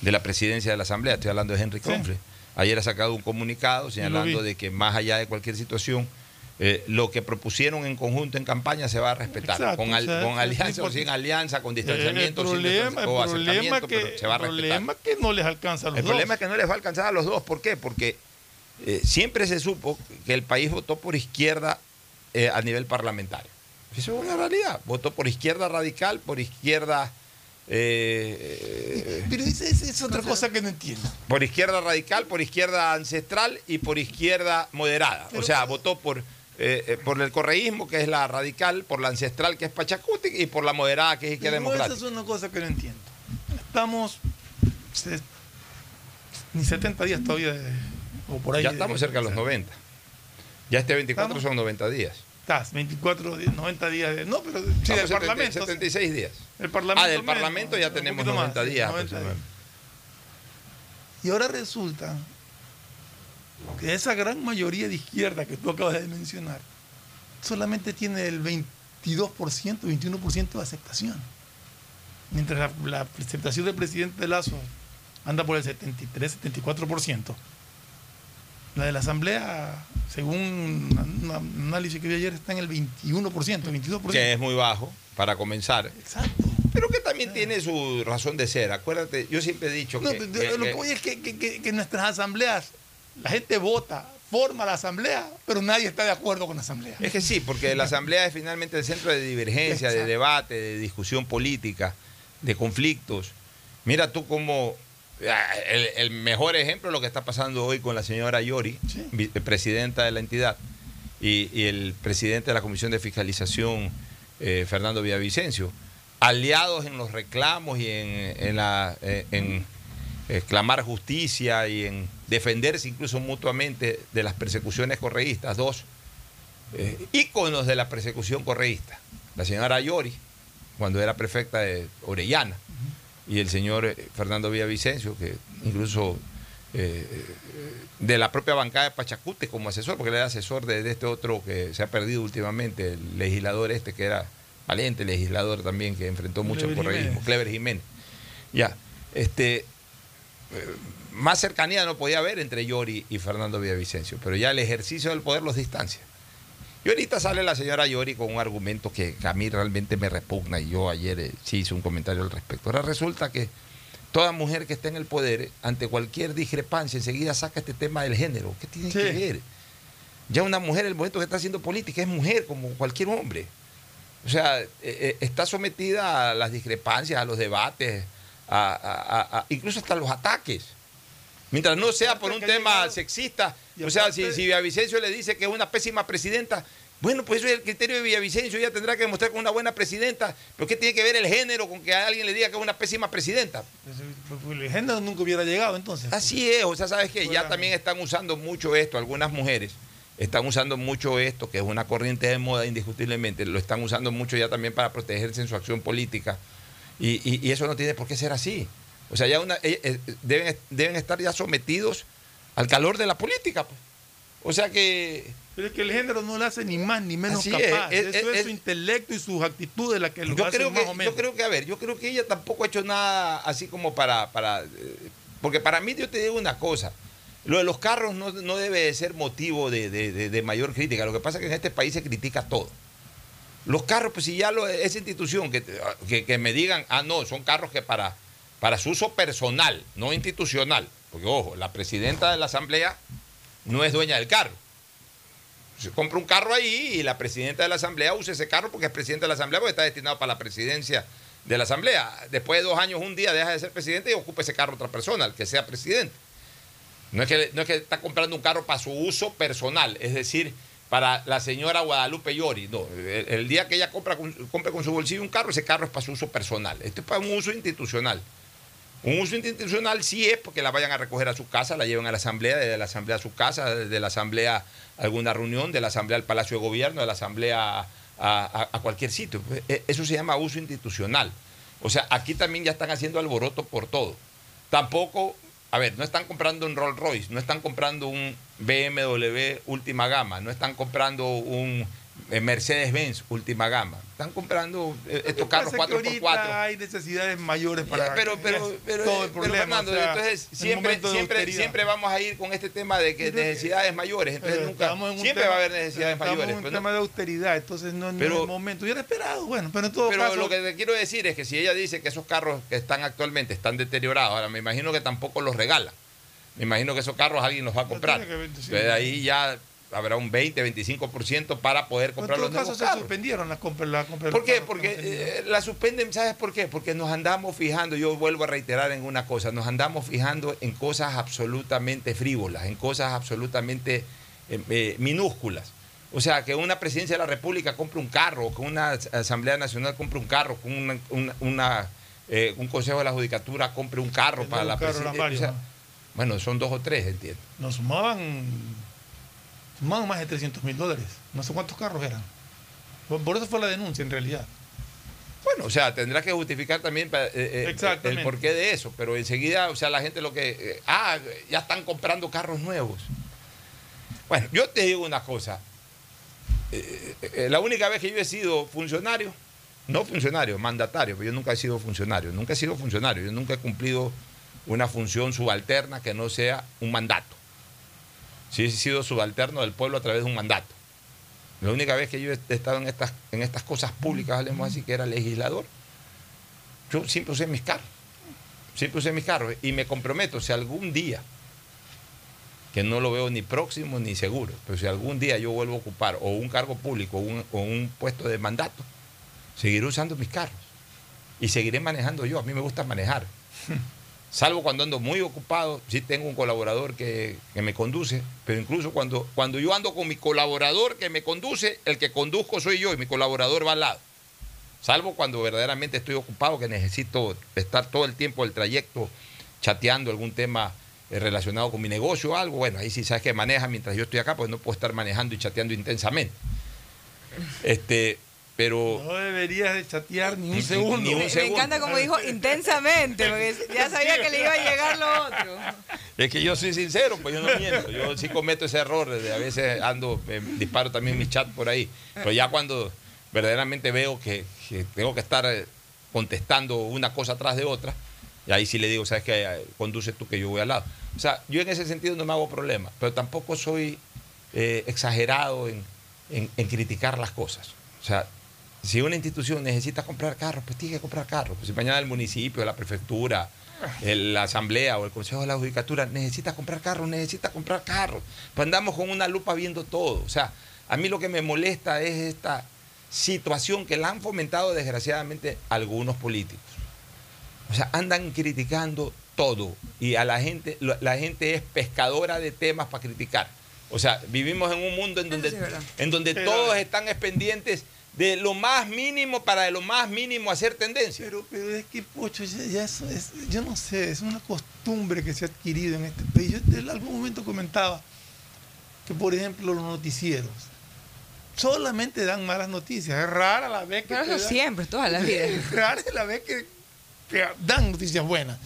de la presidencia de la Asamblea. Estoy hablando de Henry Sí. Confle. Ayer ha sacado un comunicado señalando de que más allá de cualquier situación, eh, lo que propusieron en conjunto en campaña se va a respetar. Exacto, con, al- o sea, con es alianza o sin alianza, con el distanciamiento, sin problema, el o problema que, pero se va a el respetar. problema que no les alcanza a los El dos. problema es que no les va a alcanzar a los dos. ¿Por qué? Porque eh, siempre se supo que el país votó por izquierda eh, a nivel parlamentario. Eso es una realidad. Votó por izquierda radical, por izquierda. eh, Pero esa esa es otra cosa que no entiendo. por izquierda radical, por izquierda ancestral y por izquierda moderada. o sea, votó por, eh, eh, por el correísmo, que es la radical, por la ancestral, que es Pachacuti, y por la moderada, que es izquierda esa democrática. es una cosa que no entiendo. Estamos se- ni 70 días todavía de- o por ahí. Ya de- estamos cerca de los 90. Ya este 24 ¿Estamos? son 90 días. Estás, 24, días, 90 días de. No, pero sí, del 70, Parlamento. 76 días. El Parlamento ah, del menos, Parlamento ya tenemos poquito más, 90 sí, días. 90 aproximadamente. Y ahora resulta que esa gran mayoría de izquierda que tú acabas de mencionar solamente tiene el 22%, 21% de aceptación. Mientras la, la aceptación del presidente Lazo anda por el 73, 74%. La de la Asamblea, según un análisis que vi ayer, está en el 21%, 22%. Que es muy bajo para comenzar. Exacto. pero que también tiene su razón de ser. Acuérdate, yo siempre he dicho No, que, de- de- que- lo que voy es que, nuestras asambleas la gente vota, forma la asamblea, pero nadie está de acuerdo con la asamblea. Es que sí, porque la asamblea es finalmente el centro de divergencia, de debate, de discusión política, de conflictos. Mira tú cómo ah, el, el mejor ejemplo es lo que está pasando hoy con la señora Yori, Sí. vi- presidenta de la entidad, y, y el presidente de la Comisión de Fiscalización, eh, Fernando Villavicencio, aliados en los reclamos y en, en la, eh, en eh, clamar justicia y en defenderse incluso mutuamente de las persecuciones correístas, dos eh, íconos de la persecución correísta. La señora Yori, cuando era prefecta de Orellana, y el señor eh, Fernando Villavicencio, que incluso eh, de la propia bancada de Pachacute como asesor, porque era asesor de, de este otro que se ha perdido últimamente, el legislador este que era valiente legislador también, que enfrentó mucho Clever correísmo, Jiménez. Clever Jiménez. Ya, este, eh, más cercanía no podía haber entre Yori y Fernando Villavicencio, pero ya el ejercicio del poder los distancia. Y ahorita sale la señora Yori con un argumento que, a mí realmente me repugna y yo ayer eh, sí hice un comentario al respecto. Ahora resulta que toda mujer que está en el poder, eh, ante cualquier discrepancia, enseguida saca este tema del género. ¿Qué tiene Sí. que ver? Ya una mujer, el momento que está haciendo política, es mujer como cualquier hombre. O sea, eh, eh, está sometida a las discrepancias, a los debates, a- incluso hasta los ataques. Mientras no sea por un tema sexista, o sea, si, si Villavicencio le dice que es una pésima presidenta, bueno, pues eso es el criterio de Villavicencio, ella tendrá que demostrar que es una buena presidenta, pero ¿qué tiene que ver el género con que alguien le diga que es una pésima presidenta? Pues, El género nunca hubiera llegado entonces. Así es, o sea, sabes que ya también están usando mucho esto, algunas mujeres están usando mucho esto, que es una corriente de moda indiscutiblemente, lo están usando mucho ya también para protegerse en su acción política, y, y- y eso no tiene por qué ser así. O sea, ya una, eh, eh, deben, deben estar ya sometidos al calor de la política. pues. O sea que Pero es que el género no le hace ni más ni menos es, capaz. es- Eso es, es- su intelecto y sus actitudes las que lo yo hacen creo más que, o menos. yo creo que, a ver, yo creo que ella tampoco ha hecho nada así como para, para eh, porque para mí yo te digo una cosa, lo de los carros no, no debe de ser motivo de- de mayor crítica, lo que pasa es que en este país se critica todo. Los carros, pues si ya lo, esa institución que, que, me digan, ah, no, son carros que para, para su uso personal, no institucional, porque ojo, la presidenta de la asamblea no es dueña del carro. Se compra un carro ahí y la presidenta de la asamblea usa ese carro porque es presidenta de la asamblea porque está destinado para la presidencia de la asamblea. Después de dos años, un día deja de ser presidente y ocupa ese carro otra persona, el que sea presidente. No es que, no es que está comprando un carro para su uso personal, es decir, para la señora Guadalupe Llori. No, el, día que ella compra con, compre con su bolsillo un carro, ese carro es para su uso personal. Esto es para un uso institucional. Un uso institucional sí es porque la vayan a recoger a su casa, la lleven a la asamblea, de la asamblea a su casa, de la asamblea a alguna reunión, de la asamblea al Palacio de Gobierno, de la asamblea a, cualquier sitio. Eh, Eso se llama uso institucional. O sea, aquí también ya están haciendo alboroto por todo. Tampoco, a ver, no están comprando un Rolls Royce, no están comprando un BMW última gama, no están comprando un Mercedes-Benz última gama. Están comprando eh, estos carros Pasa que 4x4. ahorita hay necesidades mayores para Ya, pero, pero, es pero, todo el pero, problema. Fernando, o sea, entonces en siempre, siempre, siempre vamos a ir con este tema de que necesidades mayores. Entonces nunca, en siempre tema- va a haber necesidades mayores. en un pues, ¿no? tema de austeridad, entonces no, es el momento. Hubiera esperado, bueno, pero en todo Pero caso. lo que te quiero decir es que si ella dice que esos carros que están actualmente están deteriorados, ahora me imagino que tampoco los regala. Me imagino que esos carros alguien los va a comprar. Entonces ahí ya habrá un 20, 25% para poder en comprar todo los nuevos caso se suspendieron las compras. Las compras de ¿Por qué? Porque tenido. eh, la suspenden, ¿sabes por qué? Porque nos andamos fijando, yo vuelvo a reiterar en una cosa, nos andamos fijando en cosas absolutamente frívolas, en cosas absolutamente eh, eh, minúsculas. O sea, que una presidencia de la República compre un carro, que una Asamblea Nacional compre un carro, que una, una- una, eh, un Consejo de la Judicatura compre un carro para la presidencia. ¿no? bueno, son dos o tres, entiendo. Nos sumaban, sumaban más de 300 mil dólares. No sé cuántos carros eran. Por, por eso fue la denuncia en realidad. Bueno, o sea, tendrá que justificar también eh, eh, el porqué de eso, pero enseguida, o sea, la gente lo que, eh, ah, ya están comprando carros nuevos. Bueno, yo te digo una cosa, eh, la única vez que yo he sido funcionario, no funcionario, mandatario, pero yo nunca he sido funcionario, nunca he sido funcionario, yo nunca he cumplido una función subalterna que no sea un mandato. Sí he sido subalterno del pueblo a través de un mandato. La única vez que yo he estado en estas, en estas cosas públicas, hablemos así, que era legislador, yo siempre usé mis carros. Siempre usé mis carros. Y me comprometo, si algún día, que no lo veo ni próximo ni seguro, pero si algún día yo vuelvo a ocupar o un cargo público o un, o un puesto de mandato, seguiré usando mis carros. Y seguiré manejando yo. A mí me gusta manejar. Salvo cuando ando muy ocupado, sí tengo un colaborador que, que me conduce, pero incluso cuando, cuando yo ando con mi colaborador que me conduce, el que conduzco soy yo y mi colaborador va al lado. Salvo cuando verdaderamente estoy ocupado, que necesito estar todo el tiempo del trayecto chateando algún tema eh, relacionado con mi negocio o algo. Bueno, ahí sí sabes que maneja mientras yo estoy acá, pues no puedo estar manejando y chateando intensamente. Este, pero No deberías de chatear ni un segundo. ni un Me, encanta como dijo intensamente, porque ya sabía que le iba a llegar lo otro. Es que yo soy sincero, pues yo no miento. Yo sí cometo ese error de a veces ando, eh, disparo también mis chats por ahí. Pero ya cuando verdaderamente veo que, que tengo que estar eh, contestando una cosa atrás de otra, y ahí sí le digo, sabes que conduce tú que yo voy al lado. O sea, yo en ese sentido no me hago problema, pero tampoco soy eh, exagerado en, en- en criticar las cosas. O sea, si una institución necesita comprar carros, pues tiene que comprar carros. Pues si mañana el municipio, la prefectura, el- la asamblea o el consejo de la judicatura necesita comprar carros, necesita comprar carros. Pues andamos con una lupa viendo todo. O sea, a mí lo que me molesta es esta situación que la han fomentado desgraciadamente algunos políticos. O sea, andan criticando todo y a la gente, la gente es pescadora de temas para criticar. O sea, vivimos en un mundo en donde, sí en donde todos están pendientes de lo más mínimo para de lo más mínimo hacer tendencia. Pero, pero es que, Pocho, ya, ya eso es, yo no sé, es una costumbre que se ha adquirido en este país. Yo en algún momento comentaba que, por ejemplo, los noticieros solamente dan malas noticias. Es rara la vez que Pero eso dan- siempre, toda la vida. Es rara la vez que, que dan noticias buenas.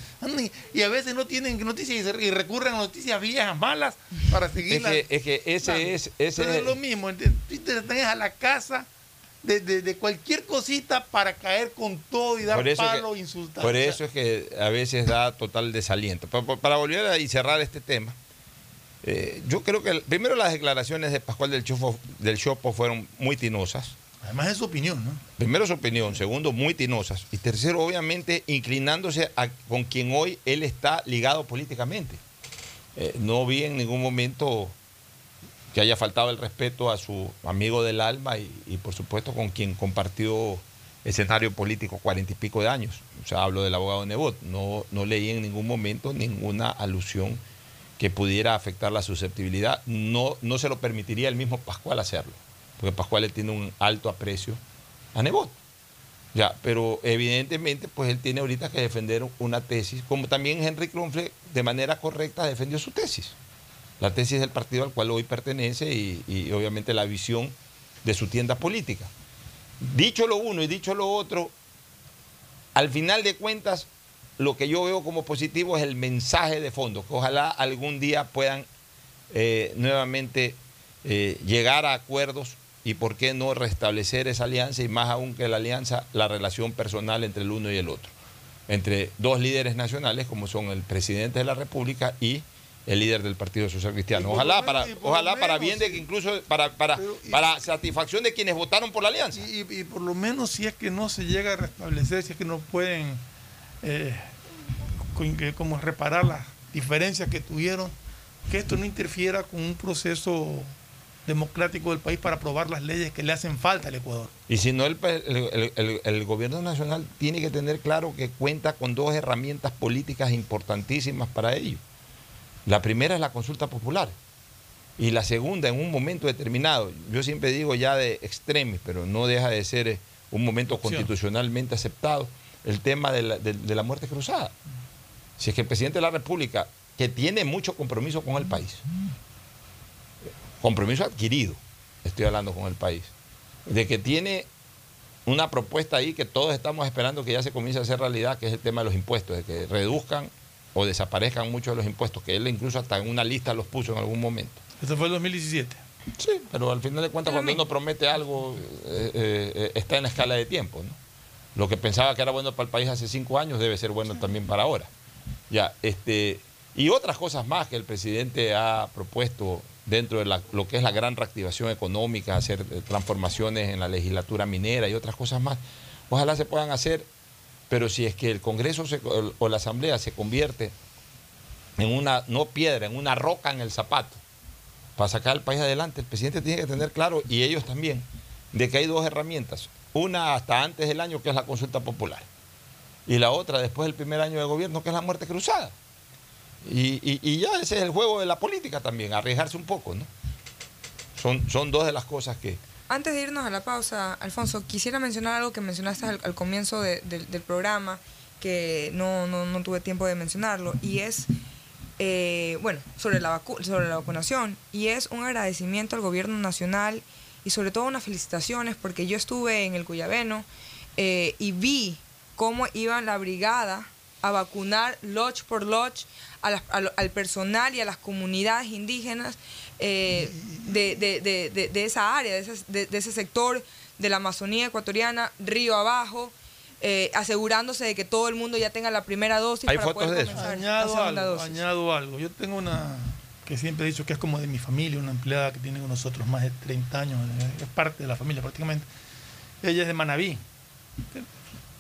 Y, a veces no tienen noticias y, recurren a noticias viejas, malas, para Es seguirlas. que, es que ese es, ese Pero es- es lo mismo, te tenés a la casa de, de- de cualquier cosita para caer con todo y dar palo que- insultar. Por eso es que a veces da total desaliento. Pa- pa- Para, volver a y cerrar este tema, eh, yo creo que el- primero las declaraciones de Pascual del Chopo, del Chopo fueron muy tinosas. Además es su opinión, ¿no? Primero su opinión, segundo muy tinosas y tercero obviamente inclinándose a, con quien hoy él está ligado políticamente. Eh, no vi en ningún momento que haya faltado el respeto a su amigo del alma y, por supuesto con quien compartió escenario político cuarenta y pico de años. O sea, hablo del abogado Nebot. No, no leí en ningún momento ninguna alusión que pudiera afectar la susceptibilidad. No, no se lo permitiría el mismo Pascual hacerlo, porque Pascual le tiene un alto aprecio a Nebot. Ya, pero evidentemente, pues él tiene ahorita que defender una tesis, como también Henry Kronfle de manera correcta defendió su tesis. La tesis del partido al cual hoy pertenece y, obviamente la visión de su tienda política. Dicho lo uno y dicho lo otro, al final de cuentas, lo que yo veo como positivo es el mensaje de fondo, que ojalá algún día puedan eh, nuevamente eh, llegar a acuerdos y por qué no restablecer esa alianza y más aún que la alianza, la relación personal entre el uno y el otro, entre dos líderes nacionales como son el presidente de la República y el líder del Partido Social Cristiano. Ojalá para, ojalá para bien de que incluso para, para, Pero, y- para satisfacción de quienes votaron por la alianza. Y, por lo menos si es que no se llega a restablecer, si es que no pueden eh, como reparar las diferencias que tuvieron, que esto no interfiera con un proceso democrático del país para aprobar las leyes que le hacen falta al Ecuador. Y si no, el, el- el- el gobierno nacional tiene que tener claro que cuenta con dos herramientas políticas importantísimas para ello. La primera es la consulta popular. Y la segunda, en un momento determinado, yo siempre digo ya de extremis, pero no deja de ser eh, un momento constitucionalmente aceptado, el tema de la, de- de la muerte cruzada. Si es que el presidente de la República, que tiene mucho compromiso con el país, compromiso adquirido, estoy hablando con el país, de que tiene una propuesta ahí que todos estamos esperando que ya se comience a hacer realidad, que es el tema de los impuestos, de que reduzcan o desaparezcan muchos de los impuestos, que él incluso hasta en una lista los puso en algún momento. Esto fue el 2017. Sí, pero al final de cuentas, cuando uno promete algo, eh, eh, está en la escala de tiempo. ¿no? Lo que pensaba que era bueno para el país hace cinco años debe ser bueno también para ahora. Ya, este, y otras cosas más que el presidente ha propuesto dentro de la- lo que es la gran reactivación económica, hacer eh, transformaciones en la legislatura minera y otras cosas más. Ojalá se puedan hacer, Pero si es que el Congreso o la Asamblea se convierte en una, no piedra, en una roca en el zapato, para sacar al país adelante, el presidente tiene que tener claro, y ellos también, de que hay dos herramientas. Una hasta antes del año, que es la consulta popular. Y la otra después del primer año de gobierno, que es la muerte cruzada. Y, y- y ya ese es el juego de la política también, arriesgarse un poco, ¿no? Son, son dos de las cosas que... Antes de irnos a la pausa, Alfonso, quisiera mencionar algo que mencionaste al, comienzo de- del- programa, que no, no, tuve tiempo de mencionarlo, y es, eh, bueno, sobre la, vacu- sobre la vacunación, y es un agradecimiento al gobierno nacional y sobre todo unas felicitaciones, porque yo estuve en el Cuyabeno eh, y vi cómo iba la brigada a vacunar lodge por lodge a las- a al personal y a las comunidades indígenas eh, de, de- de- de- de esa área, de ese, de- de ese sector de la Amazonía ecuatoriana, río abajo, eh, asegurándose de que todo el mundo ya tenga la primera dosis ¿Hay para fotos poder de eso? Añado algo, dosis. añado algo. Yo tengo una que siempre he dicho que es como de mi familia, una empleada que tiene con nosotros más de 30 años, eh, es parte de la familia prácticamente. Ella es de Manabí.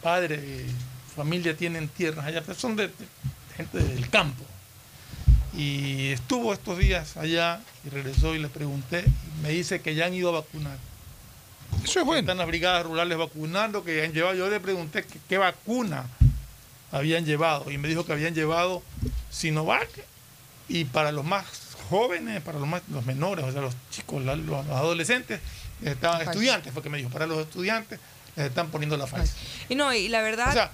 Padre y familia tienen tierras allá, pero son de, de gente del campo. Y estuvo estos días allá y regresó y le pregunté, y me dice que ya han ido a vacunar. Eso es bueno. Están las brigadas rurales vacunando, que han llevado. Yo le pregunté que- qué vacuna habían llevado y me dijo que habían llevado Sinovac y para los más jóvenes, para los más los menores, o sea, los chicos, la- los, adolescentes, estaban estudiantes, fue que me dijo, para los estudiantes les están poniendo la Pfizer. Y no, y la verdad, O sea,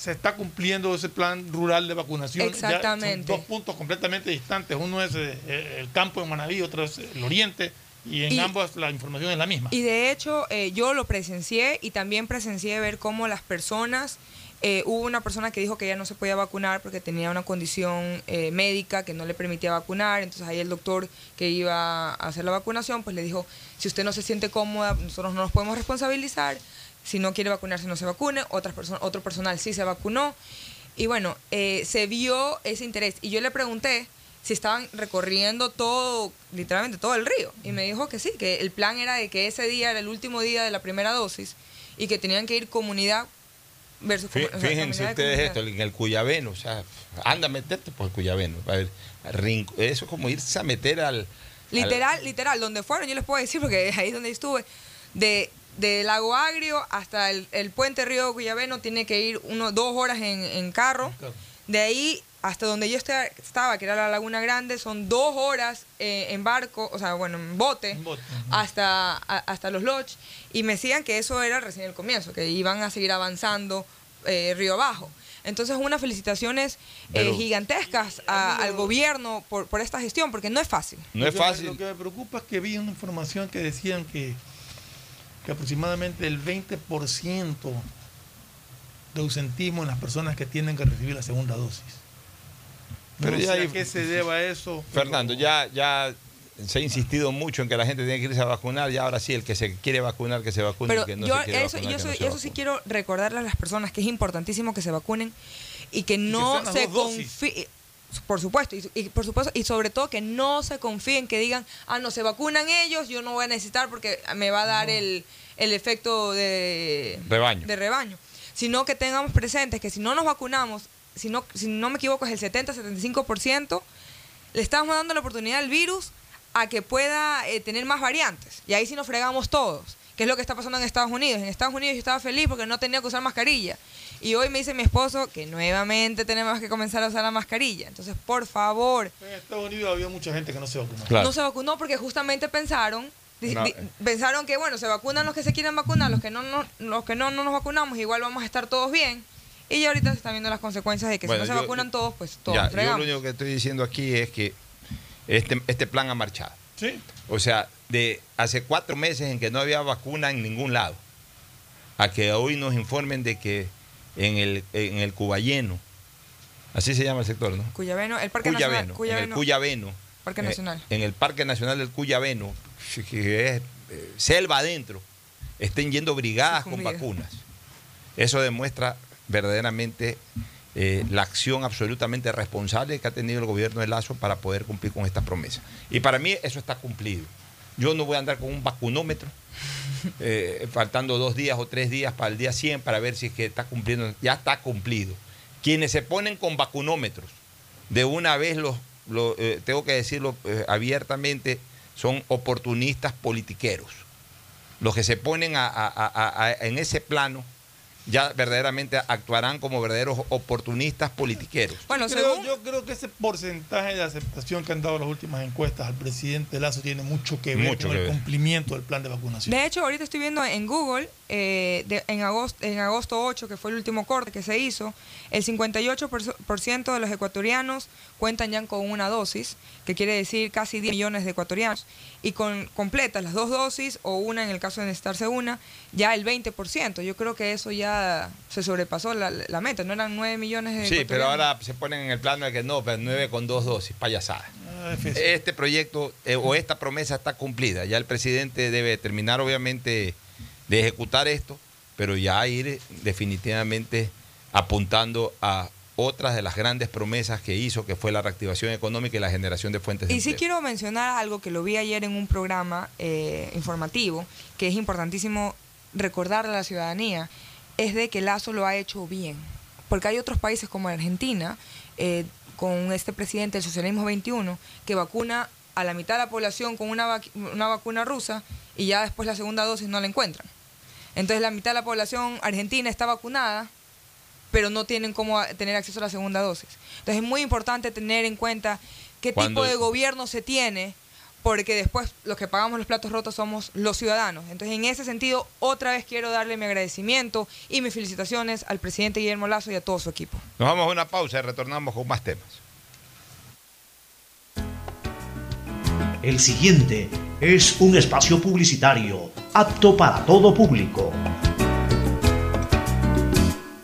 se está cumpliendo ese plan rural de vacunación. Ya son Exactamente. dos puntos completamente distantes. Uno es eh, el campo en Manaví, otro es el oriente, y en Y- ambos la información es la misma. Y de hecho, eh, yo lo presencié y también presencié ver cómo las personas, eh, hubo una persona que dijo que ya no se podía vacunar porque tenía una condición eh, médica que no le permitía vacunar, entonces ahí el doctor que iba a hacer la vacunación, pues le dijo, si usted no se siente cómoda, nosotros no nos podemos responsabilizar, si no quiere vacunarse no se vacune, otras personas, otro personal sí se vacunó. Y bueno, eh, se vio ese interés. Y yo le pregunté si estaban recorriendo todo, literalmente todo el río. Y me dijo que sí, que el plan era de que ese día era el último día de la primera dosis y que tenían que ir comunidad versus Fí- Fíjense comunidad de ustedes esto, en el Cuyabeno, o sea, anda a meterte por el Cuyabeno. A ver, eso es como irse a meter al... al- Literal, literal, donde fueron, yo les puedo decir, porque ahí es donde estuve, de, de Lago Agrio hasta el, el puente Río Cuyabeno tiene que ir uno, dos horas en, en carro. De ahí hasta donde yo estaba, que era la Laguna Grande, son dos horas eh, en barco, o sea, bueno, en bote, hasta, a- hasta los lodge. Y me decían que eso era recién el comienzo, que iban a seguir avanzando eh, río abajo. Entonces, unas felicitaciones eh, Pero- gigantescas a- al gobierno por, por esta gestión, porque no es fácil. No es fácil. Lo que me preocupa es que vi una información que decían que, que aproximadamente el 20% de ausentismo en las personas que tienen que recibir la segunda dosis. Pero no ya sé hay- a qué se deba eso. Fernando, pero- ya, ya se ha insistido mucho en que la gente tiene que irse a vacunar y ahora sí, el que se quiere vacunar, que se vacune. Pero el que no yo, se quiere eso, vacunar, yo, que no soy- se eso sí quiero recordarle a las personas que es importantísimo que se vacunen y que no se confíen. Por supuesto, y, y por supuesto, y sobre todo que no se confíen, que digan, ah, no, se vacunan ellos, yo no voy a necesitar porque me va a dar el, el efecto de Rebaño. de rebaño. Sino que tengamos presentes que si no nos vacunamos, si no, si no me equivoco, es el 70-75%, le estamos dando la oportunidad al virus a que pueda eh, tener más variantes. Y ahí sí nos fregamos todos. Que es lo que está pasando en Estados Unidos. En Estados Unidos yo estaba feliz porque no tenía que usar mascarilla. Y hoy me dice mi esposo que nuevamente tenemos que comenzar a usar la mascarilla. Entonces, por favor, En Estados Unidos había mucha gente que no se vacunó. Claro. no se vacunó porque justamente pensaron di- No, di- eh. pensaron que bueno se vacunan los que se quieren vacunar los que no, no los que no no nos vacunamos igual vamos a estar todos bien y ya ahorita se están viendo las consecuencias de que Bueno, si no se yo- vacunan todos pues todos Ya, yo lo único que estoy diciendo aquí es que este, este plan ha marchado. Sí. O sea, de hace cuatro meses en que no había vacuna en ningún lado, a que hoy nos informen de que en el, en el Cubayeno, así se llama el sector, ¿no? Cuyabeno el parque nacional en el Cuyabeno. Parque eh, Nacional. en el Parque Nacional del Cuyabeno, que es eh, selva adentro, estén yendo brigadas con vacunas. Eso demuestra verdaderamente eh, la acción absolutamente responsable que ha tenido el gobierno de Lazo para poder cumplir con esta promesa. Y para mí eso está cumplido. Yo no voy a andar con un vacunómetro eh, faltando dos días o tres días para el día 100 para ver si es que está cumpliendo, ya está cumplido. Quienes se ponen con vacunómetros, de una vez los, eh, tengo que decirlo eh, abiertamente, son oportunistas politiqueros. Los que se ponen a- en ese plano ya verdaderamente actuarán como verdaderos oportunistas politiqueros. Bueno, Creo- según... Yo creo que ese porcentaje de aceptación que han dado las últimas encuestas al presidente Lazo tiene mucho que ver Mucho con que el ver. cumplimiento del plan de vacunación. De hecho, ahorita estoy viendo en Google, eh, de- en, agosto, en agosto 8, que fue el último corte que se hizo, el 58% de los ecuatorianos cuentan ya con una dosis, que quiere decir casi 10 millones de ecuatorianos, y con completas las dos dosis, o una en el caso de necesitarse una, ya el 20%. Yo creo que eso ya se sobrepasó la, la meta, no eran 9 millones de Sí, pero ahora se ponen en el plano de que no, pero nueve con dos dosis, payasada. Ah. Este proyecto eh, o esta promesa está cumplida. Ya el presidente debe terminar, obviamente, de ejecutar esto, pero ya ir definitivamente apuntando a otras de las grandes promesas que hizo, que fue la reactivación económica y la generación de fuentes de Y sí empleo. quiero mencionar algo que lo vi ayer en un programa eh, informativo, que es importantísimo recordar a la ciudadanía, es de que Lazo lo ha hecho bien. Porque hay otros países como Argentina, eh, con este presidente del socialismo 21, que vacuna a la mitad de la población con una, vac- una vacuna rusa y ya después la segunda dosis no la encuentran. Entonces la mitad de la población argentina está vacunada, pero no tienen cómo tener acceso a la segunda dosis. Entonces es muy importante tener en cuenta qué tipo de gobierno se tiene, porque después los que pagamos los platos rotos somos los ciudadanos. Entonces en ese sentido, otra vez quiero darle mi agradecimiento y mis felicitaciones al presidente Guillermo Lazo y a todo su equipo. Nos vamos a una pausa y retornamos con más temas. El siguiente es un espacio publicitario apto para todo público.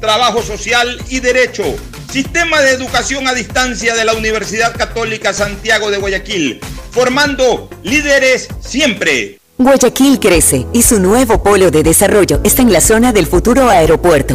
trabajo social y derecho. Sistema de educación a distancia de la Universidad Católica Santiago de Guayaquil, formando líderes siempre. Guayaquil crece y su nuevo polo de desarrollo está en la zona del futuro aeropuerto.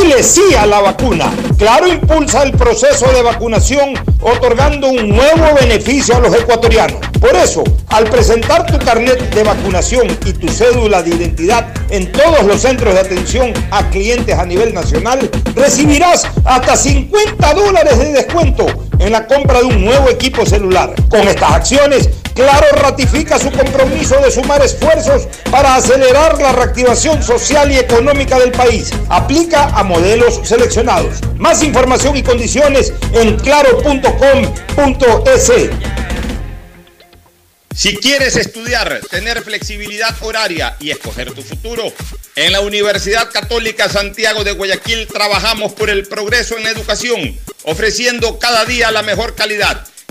Dile sí a la vacuna. Claro impulsa el proceso de vacunación otorgando un nuevo beneficio a los ecuatorianos. Por eso, al presentar tu carnet de vacunación y tu cédula de identidad en todos los centros de atención a clientes a nivel nacional, recibirás hasta 50 dólares de descuento en la compra de un nuevo equipo celular. Con estas acciones, Claro ratifica su compromiso de sumar esfuerzos para acelerar la reactivación social y económica del país. Aplica a modelos seleccionados. Más información y condiciones en claro.com.es. Si quieres estudiar, tener flexibilidad horaria y escoger tu futuro, en la Universidad Católica Santiago de Guayaquil trabajamos por el progreso en la educación, ofreciendo cada día la mejor calidad.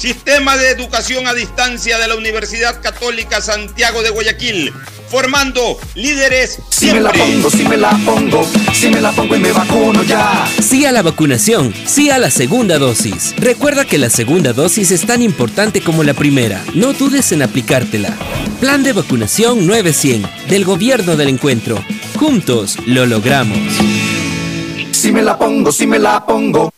Sistema de Educación a Distancia de la Universidad Católica Santiago de Guayaquil, formando líderes Si me la siempre. pongo, si me la pongo, si me la pongo y me vacuno ya. Sí a la vacunación, sí a la segunda dosis. Recuerda que la segunda dosis es tan importante como la primera. No dudes en aplicártela. Plan de vacunación 900 del Gobierno del Encuentro. Juntos lo logramos. Si me la pongo, si me la pongo.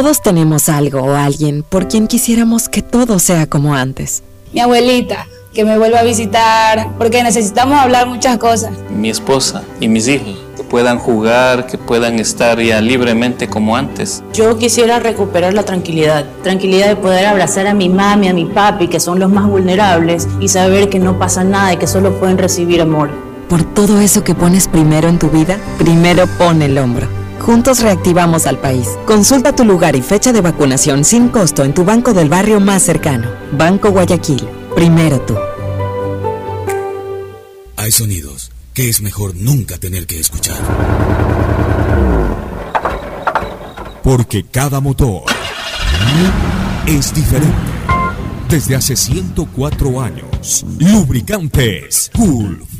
Todos tenemos algo o alguien por quien quisiéramos que todo sea como antes. Mi abuelita, que me vuelva a visitar, porque necesitamos hablar muchas cosas. mi esposa y mis hijos, que puedan jugar, que puedan estar ya libremente como antes. Yo quisiera recuperar la tranquilidad, tranquilidad de poder abrazar a mi mami, a mi papi, que son los más vulnerables, y saber que no pasa nada y que solo pueden recibir amor. Por todo eso que pones primero en tu vida, primero pon el hombro. Juntos reactivamos al país. Consulta tu lugar y fecha de vacunación sin costo en tu banco del barrio más cercano. Banco Guayaquil. Primero tú. Hay sonidos que es mejor nunca tener que escuchar. Porque cada motor es diferente. Desde hace 104 años, Lubricantes Gulf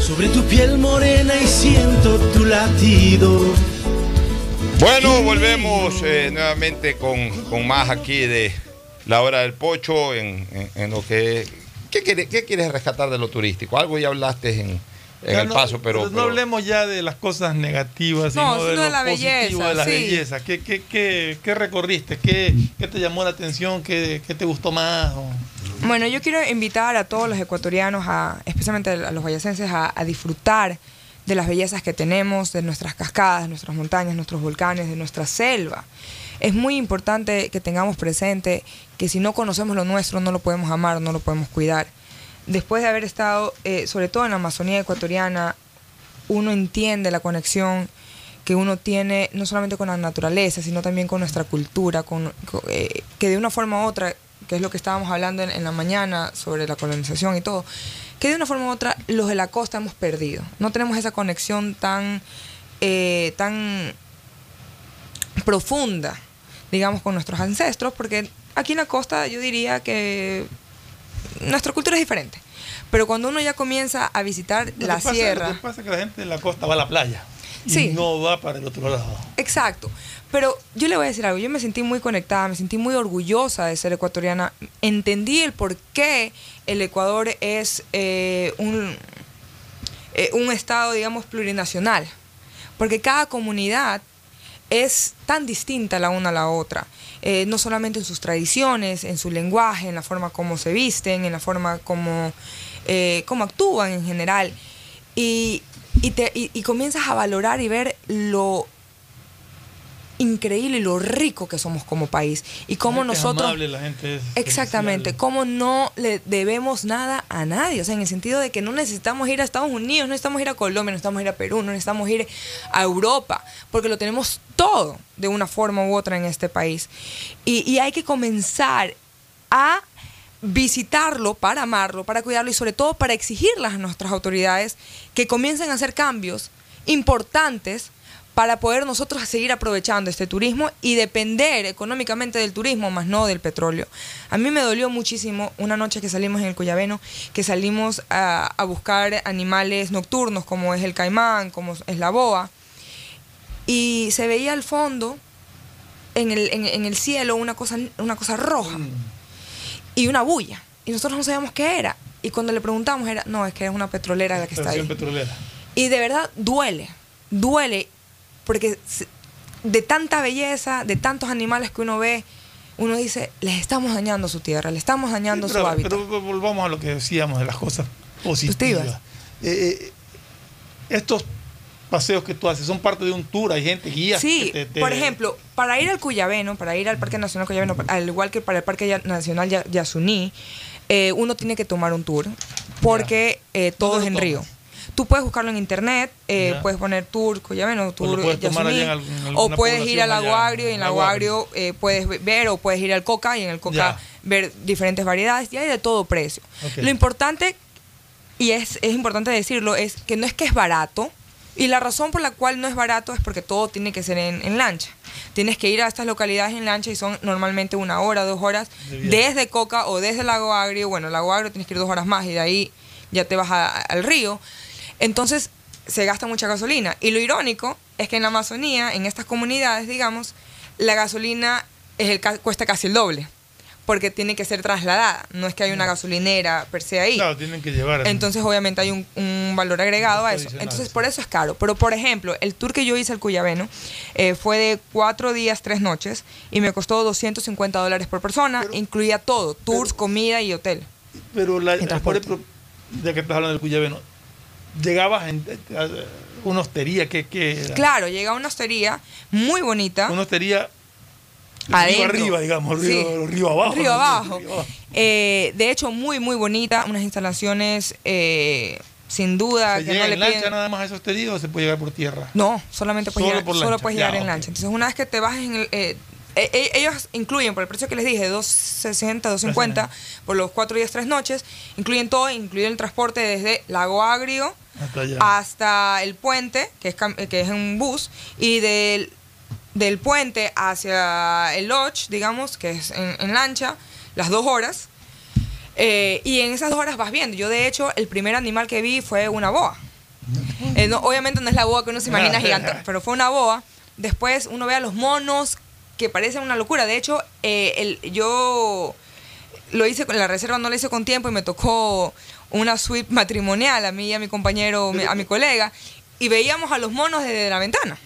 Sobre tu piel morena y siento tu latido. Bueno, volvemos eh, nuevamente con, con más aquí de la hora del pocho en, en- lo que... ¿qué, quiere- qué quieres rescatar de lo turístico? Algo ya hablaste en, en Ya el no- paso, pero... no hablemos ya de las cosas negativas, No, sino de, sino de lo la positivo belleza, de la sí. belleza. ¿Qué, qué, qué, qué recorriste? ¿Qué, qué te llamó la atención? ¿Qué, qué te gustó más? O- Bueno, yo quiero invitar a todos los ecuatorianos, a, especialmente a los vallacenses, a, a disfrutar de las bellezas que tenemos, de nuestras cascadas, de nuestras montañas, nuestros volcanes, de nuestra selva. Es muy importante que tengamos presente que si no conocemos lo nuestro, no lo podemos amar, no lo podemos cuidar. Después de haber estado, eh, sobre todo en la Amazonía ecuatoriana, uno entiende la conexión que uno tiene no solamente con la naturaleza, sino también con nuestra cultura, con, eh, que de una forma u otra, que es lo que estábamos hablando en, en la mañana sobre la colonización y todo, que de una forma u otra los de la costa hemos perdido. No tenemos esa conexión tan, eh, tan profunda, digamos, con nuestros ancestros, porque aquí en la costa yo diría que nuestra cultura es diferente. Pero cuando uno ya comienza a visitar Lo la que pasa- sierra... Lo que pasa es que la gente de la costa va a la playa. Y Sí. no va para el otro lado. Exacto. Pero yo le voy a decir algo, yo me sentí muy conectada, me sentí muy orgullosa de ser ecuatoriana. Entendí el por qué el Ecuador es eh, un, eh, un estado, digamos, plurinacional. Porque cada comunidad es tan distinta la una a la otra. Eh, no solamente en sus tradiciones, en su lenguaje, en la forma como se visten, en la forma como, eh, como actúan en general. Y, y, te, y, y comienzas a valorar y ver lo increíble y lo rico que somos como país y cómo La gente es nosotros amable, la gente es Exactamente, cómo no le debemos nada a nadie, o sea, en el sentidio de que no necesitamos ir a Estados Unidos, no necesitamos ir a Colombia, no necesitamos ir a Perú, no necesitamos ir a Europa, porque lo tenemos todo de una forma u otra en este país. Y, y hay que comenzar a visitarlo para amarlo, para cuidarlo y sobre todo para exigirlas a nuestras autoridades que comiencen a hacer cambios importantes para poder nosotros seguir aprovechando este turismo y depender económicamente del turismo, más no del petróleo. A mí me dolió muchísimo una noche que salimos en el Cuyabeno, que salimos a, a buscar animales nocturnos, como es el caimán, como es la boa, y se veía al fondo, en el, en, en el cielo, una cosa, una cosa roja y una bulla. Y nosotros no sabíamos qué era. Y cuando le preguntamos era, no, es que es una petrolera la que está ahí. Petrolera. Y de verdad duele, duele, porque de tanta belleza, de tantos animales que uno ve, uno dice, les estamos dañando su tierra, le estamos dañando Sí, su hábitat. pero volvamos a lo que decíamos de las cosas positivas. Eh, eh, estos paseos que tú haces son parte de un tour, hay gente guía. Sí, que te- te- por ejemplo, para ir al Cuyabeno, para ir al Parque Nacional Cuyabeno, al igual que para el Parque Nacional Ya- Yasuní, eh, uno tiene que tomar un tour, porque eh, todo es en río. Tú puedes buscarlo en internet, eh, Ya. puedes poner tomar Yasuní, allá en algún- en o puedes ir al Lago Agrio y en el Lago Agrio eh, puedes ver, o puedes ir al Coca y en el Coca Ya. ver diferentes variedades, y hay de todo precio. Lo importante y es, es importante decirlo, es que no es que es barato, y la razón por la cual no es barato es porque todo tiene que ser en, en lancha. Tienes que ir a estas localidades en lancha y son normalmente una hora, dos horas, desde Coca o desde Lago Agrio. Bueno, Lago Agrio tienes que ir dos horas más y de ahí ya te vas a- al río. Entonces se gasta mucha gasolina. Y lo irónico es que en la Amazonía, en estas comunidades, digamos, la gasolina es el, ca- cuesta casi el doble. Porque tiene que ser trasladada. No es que hay una gasolinera per se ahí. Claro, tienen que llevar. Entonces, obviamente, hay un, un valor agregado a eso. Entonces, por eso es caro. Pero, por ejemplo, el tour que yo hice al Cuyabeno eh, fue de cuatro días, tres noches, y me costó 250 dólares por persona. incluía todo: tours, comida y hotel. Pero la, Y por transporte. ejemplo, ya que estás hablando del Cuyabeno, llegabas a- una hostería que, que era? Claro, llega a una hostería muy bonita. Una hostería Adentro. río arriba, digamos, río, Sí. río abajo. Río abajo. Río abajo. Eh, de hecho, muy, muy bonita. Unas instalaciones, eh, sin duda, ¿Se que llega no le en lancha piden. nada más a hostería o se puede llegar por tierra? No, solamente puedes Solo llegar, solo puedes Ya, llegar en lancha. Entonces, una vez que te bajes en el. eh, eh, eh, ellos incluyen, por el precio que les dije, 260, 250, por los cuatro días, tres noches, incluyen todo, incluyen el transporte desde Lago Agrio Hasta allá. hasta el puente, que es, que es un bus, y del, del puente hacia el lodge, digamos, que es en, en lancha, las dos horas. Eh, y en esas dos horas vas viendo. Yo, de hecho, el primer animal que vi fue una boa. Eh, no- obviamente no es la boa que uno se imagina gigante, pero fue una boa. Después uno ve a los monos, que parecen una locura. De hecho, eh, el, yo lo hice con la reserva, no lo hice con tiempo y me tocó una suite matrimonial a mí y a mi compañero, a mi colega, y veíamos a los monos desde la ventana.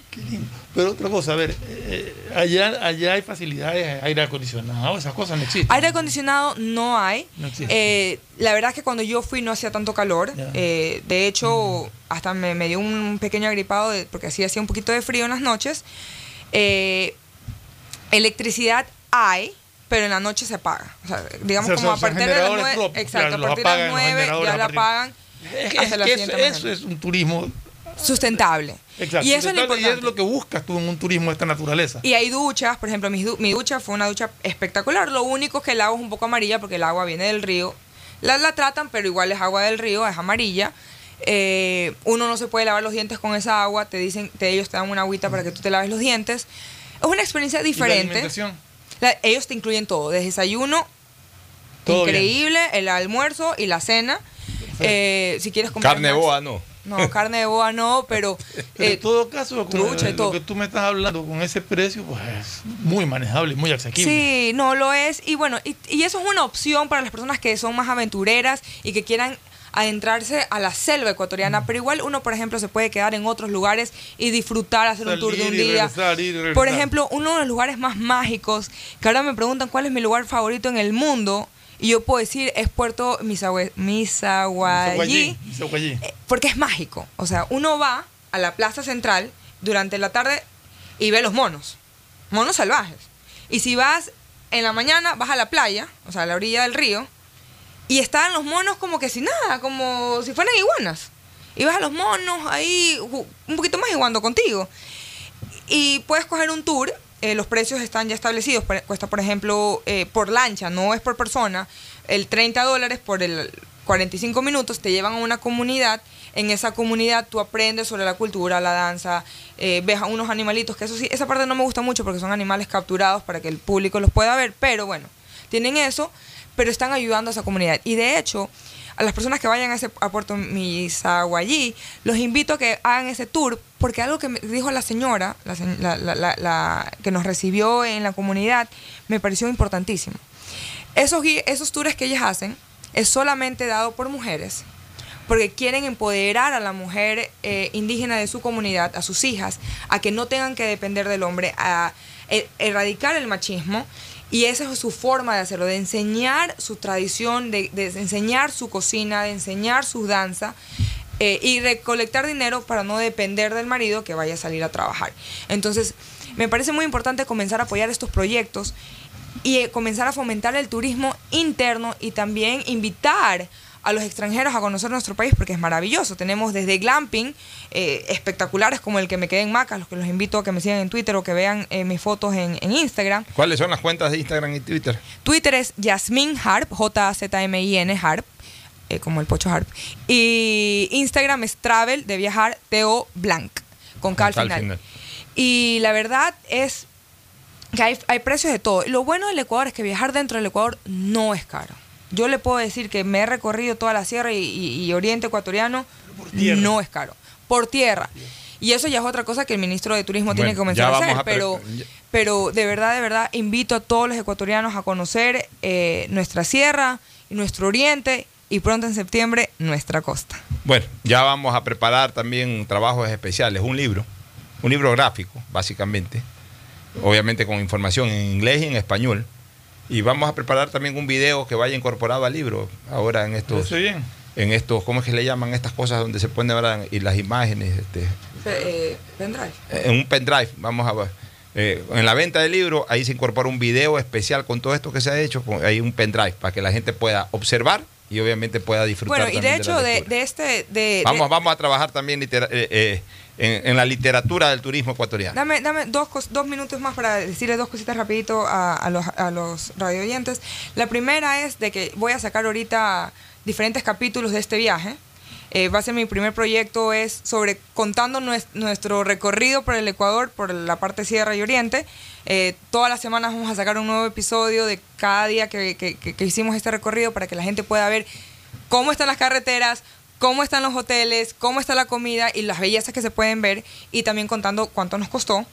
Pero otra cosa, a ver, eh, allá, allá hay facilidades, aire acondicionado, esas cosas no existen. Aire acondicionado no hay. No existe. Eh, la verdad es que cuando yo fui no hacía tanto calor. Eh, de hecho, hasta me, me dio un pequeño agripado de- porque así hacía un poquito de frío en las noches. Eh, electricidad hay, pero en la noche se apaga. O sea, digamos O sea, como a partir de las generadores 9, propios, exacto, claro, a partir de las apagan los 9 generadores ya la apagan Es que, hasta la es eso, es un turismo. Sustentable. Exacto. Y eso es lo sustentable, y importante. es lo que buscas tú en un turismo de esta naturaleza. Y hay duchas, por ejemplo, mi, du- mi ducha fue una ducha espectacular. Lo único es que el agua es un poco amarilla porque el agua viene del río. La, la tratan, pero igual es agua del río, es amarilla. Eh, uno no se puede lavar los dientes con esa agua. Te dicen, te, ellos te dan una agüita para que tú te laves los dientes. Es una experiencia ¿Y la diferente. alimentación? Ellos te incluyen todo, desde desayuno, Todo bien. increíble, el almuerzo y la cena. Eh, si quieres comprar Carne snacks- boa, no. No, carne de boa no, pero, Pero eh, en todo caso, con trucha y lo que tú me estás hablando con ese precio, pues es muy manejable, muy asequible. Sí, no lo es. Y bueno, y, y eso es una opción para las personas que son más aventureras y que quieran adentrarse a la selva ecuatoriana, pero igual uno, por ejemplo, se puede quedar en otros lugares y disfrutar, hacer un tour de un día. regresar, regresar. Por ejemplo, uno de los lugares más mágicos, que ahora me preguntan cuál es mi lugar favorito en el mundo, y yo puedo decir es Puerto Misahue- Misaguayí. porque es mágico. O sea, uno va a la plaza central durante la tarde y ve los monos. monos salvajes. Y si vas en la mañana, vas a la playa, o sea, a la orilla del río, y están los monos como que sin nada, como si fueran iguanas. Y vas a los monos ahí un poquito más jugando contigo. Y puedes coger un tour, eh, los precios están ya establecidos, cuesta por ejemplo eh, por lancha, no es por persona, el 30 dólares por el 45 minutos, te llevan a una comunidad, en esa comunidad tú aprendes sobre la cultura, la danza, eh, ves a unos animalitos, que eso sí, esa parte no me gusta mucho porque son animales capturados para que el público los pueda ver, pero bueno, tienen eso, pero están ayudando a esa comunidad. Y de hecho, a las personas que vayan a, ese, a Puerto Misaguayí, los invito a que hagan ese tour, porque algo que me dijo la señora, la, la- que nos recibió en la comunidad, me pareció importantísimo. Esos, esos tours que ellas hacen es solamente dado por mujeres, porque quieren empoderar a la mujer eh, indígena de su comunidad, a sus hijas, a que no tengan que depender del hombre, a e- erradicar el machismo. Y esa es su forma de hacerlo, de enseñar su tradición, de, enseñar su cocina, de enseñar su danza eh, y recolectar dinero para no depender del marido que vaya a salir a trabajar. Entonces, me parece muy importante comenzar a apoyar estos proyectos y eh, comenzar a fomentar el turismo interno y también invitar a los extranjeros a conocer nuestro país porque es maravilloso. Tenemos desde glamping eh, espectaculares como el que me quedé en Macas, los que los invito a que me sigan en Twitter o que vean eh, mis fotos en, en Instagram. ¿Cuáles son las cuentas de Instagram y Twitter? Twitter es Yasmin Harp, J-Z-M-I-N Harp, eh, como el pocho Harp. Y Instagram es Travel de viajar, Teo Blanc, con K al final. final. Y la verdad es que hay, hay precios de todo. Lo bueno del Ecuador es que viajar dentro del Ecuador no es caro. Yo le puedo decir que me he recorrido toda la sierra y, y- y oriente ecuatoriano, no es caro. Por tierra. Y eso ya es otra cosa que el ministro de Turismo tiene que comenzar a hacer. a pero, pero de verdad, de verdad, invito a todos los ecuatorianos a conocer eh, nuestra sierra, y nuestro oriente y pronto en septiembre nuestra costa. Bueno, ya vamos a preparar también trabajos especiales, un libro, un libro gráfico, básicamente, obviamente con información en inglés y en español. Y vamos a preparar también un video que vaya incorporado al libro, ahora en estos, bien. en estos, ¿cómo es que le llaman estas cosas donde se ponen ahora y las imágenes? Este, Eh, pendrive. en un pendrive, vamos a ver. Eh, en la venta del libro, ahí se incorpora un video especial con todo esto que se ha hecho, con, hay un pendrive para que la gente pueda observar y obviamente pueda disfrutar. Bueno, y de hecho, de, este... De, Vamos, de- vamos a trabajar también litera- eh, eh, en, la literatura del turismo ecuatoriano. Dame, dame dos, dos minutos más para decirle dos cositas rapidito a, los, a los radio oyentes. La primera es de que voy a sacar ahorita diferentes capítulos de este viaje. Eh, va a ser mi primer proyecto, es sobre contando nues- nuestro recorrido por el Ecuador, por la parte Sierra y Oriente. Eh, todas las semanas vamos a sacar un nuevo episodio de cada día que- que hicimos este recorrido para que la gente pueda ver cómo están las carreteras, cómo están los hoteles, cómo está la comida y las bellezas que se pueden ver y también contando cuánto nos costó.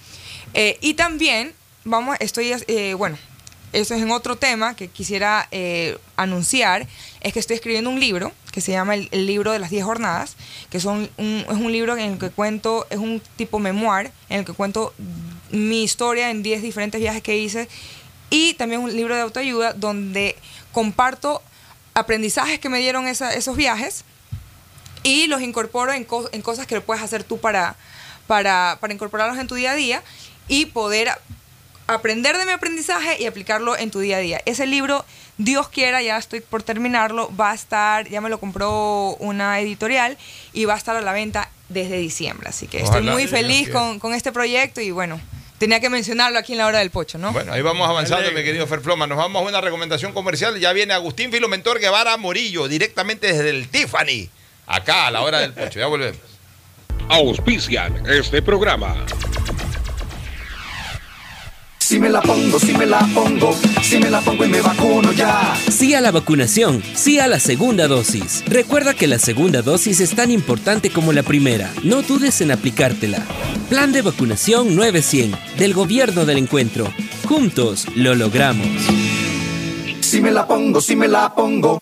Eh, y también vamos, estoy, eh, bueno, eso es en otro tema que quisiera eh, anunciar, es que estoy escribiendo un libro que se llama el, el libro de las 10 jornadas, que son un- es un libro en el que cuento, es un tipo memoir, en el que cuento mi historia en 10 diferentes viajes que hice y también un libro de autoayuda donde comparto aprendizajes que me dieron esa- esos viajes y los incorporo en, co- en cosas que puedes hacer tú para, para, para incorporarlos en tu día a día y poder aprender de mi aprendizaje y aplicarlo en tu día a día. Ese libro, Dios quiera, ya estoy por terminarlo, va a estar, ya me lo compró una editorial y va a estar a la venta desde diciembre. Así que estoy Ojalá, muy feliz con, con este proyecto y bueno, tenía que mencionarlo aquí en la hora del pocho, ¿no? Bueno, ahí vamos avanzando, mi querido Ferfloma. Nos vamos a una recomendación comercial. Ya viene Agustín Filomentor Guevara Morillo, directamente desde el Tiffany, acá a la hora del pocho. Ya volvemos. Auspician este programa. Si me la pongo, si me la pongo, si me la pongo y me vacuno ya. Sí a la vacunación, sí a la segunda dosis. Recuerda que la segunda dosis es tan importante como la primera. No dudes en aplicártela. Plan de vacunación 900 del Gobierno del Encuentro. Juntos lo logramos. Si me la pongo, si me la pongo.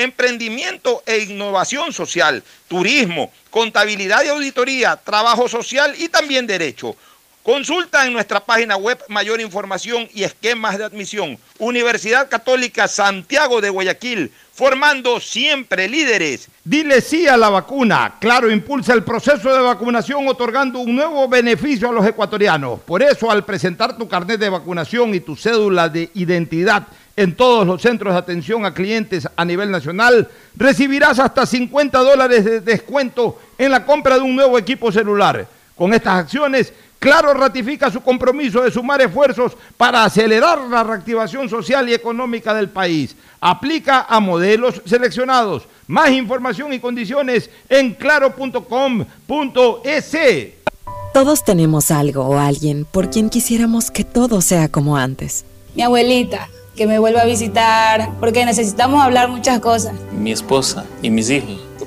emprendimiento e innovación social, turismo, contabilidad y auditoría, trabajo social y también derecho. Consulta en nuestra página web mayor información y esquemas de admisión. Universidad Católica Santiago de Guayaquil, formando siempre líderes. Dile sí a la vacuna. Claro, impulsa el proceso de vacunación otorgando un nuevo beneficio a los ecuatorianos. Por eso, al presentar tu carnet de vacunación y tu cédula de identidad en todos los centros de atención a clientes a nivel nacional, recibirás hasta 50 dólares de descuento en la compra de un nuevo equipo celular. Con estas acciones, Claro ratifica su compromiso de sumar esfuerzos para acelerar la reactivación social y económica del país. Aplica a modelos seleccionados. Más información y condiciones en claro.com.es. Todos tenemos algo o alguien por quien quisiéramos que todo sea como antes. Mi abuelita, que me vuelva a visitar, porque necesitamos hablar muchas cosas. Mi esposa y mis hijos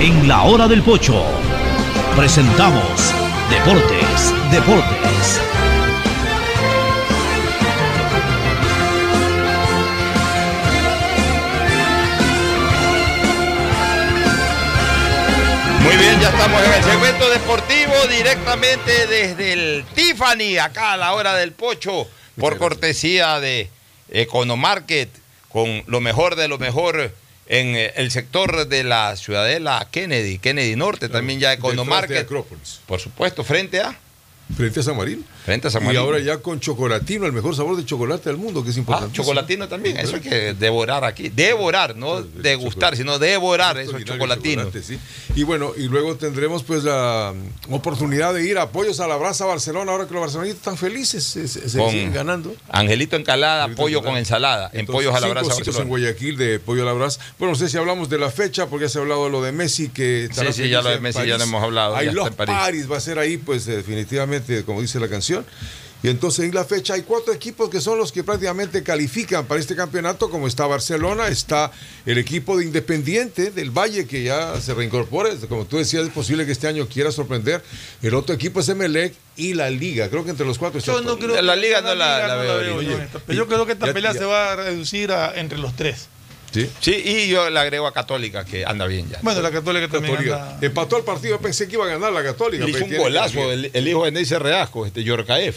En la hora del pocho presentamos Deportes, Deportes. Muy bien, ya estamos en el segmento deportivo directamente desde el Tiffany, acá a la hora del pocho, por cortesía de Economarket, con lo mejor de lo mejor en eh, el sector de la ciudadela Kennedy, Kennedy Norte, también ya Economarket. Acrópolis. Por supuesto, frente a. Frente a San Marín. Frente a San Y ahora ya con chocolatino, el mejor sabor de chocolate del mundo, que es Ah, importante. chocolatino también, eso hay que devorar aquí. Devorar, no degustar, sino devorar esos chocolatinos. sí. Y bueno, y luego tendremos pues la oportunidad de ir a apoyos a la Brasa Barcelona, ahora que los barcelonistas están felices, se, se- se Con siguen ganando. Angelito Encalada, pollo con ensalada, en Entonces, pollos a la brasa sitios en Barcelona. Guayaquil de pollo a la brasa. Bueno, no sé si hablamos de la fecha, porque ya se ha hablado de lo de Messi, que Sí, sí, ya lo de en Messi ya lo hemos hablado, está los en París. Va a ser ahí, pues definitivamente, como dice la canción. Y entonces en la fecha hay cuatro equipos que son los que prácticamente califican para este campeonato, como está Barcelona, está el equipo de Independiente del Valle, que ya se reincorpora, como tú decías, es posible que este año quiera sorprender. El otro equipo es Emelec y la Liga, creo que entre los cuatro está Yo no creo La que- liga no la- la veo yo creo que esta ya- pelea ya- se va a reducir a- entre los tres. Sí. Sí, y yo le agrego a Católica que anda bien ya. Bueno, la Católica también Católica. anda- Empató el partido, yo pensé que iba a ganar la Católica. Le hizo un golazo el, el hijo de Neisser Reasco, este Yorcaef.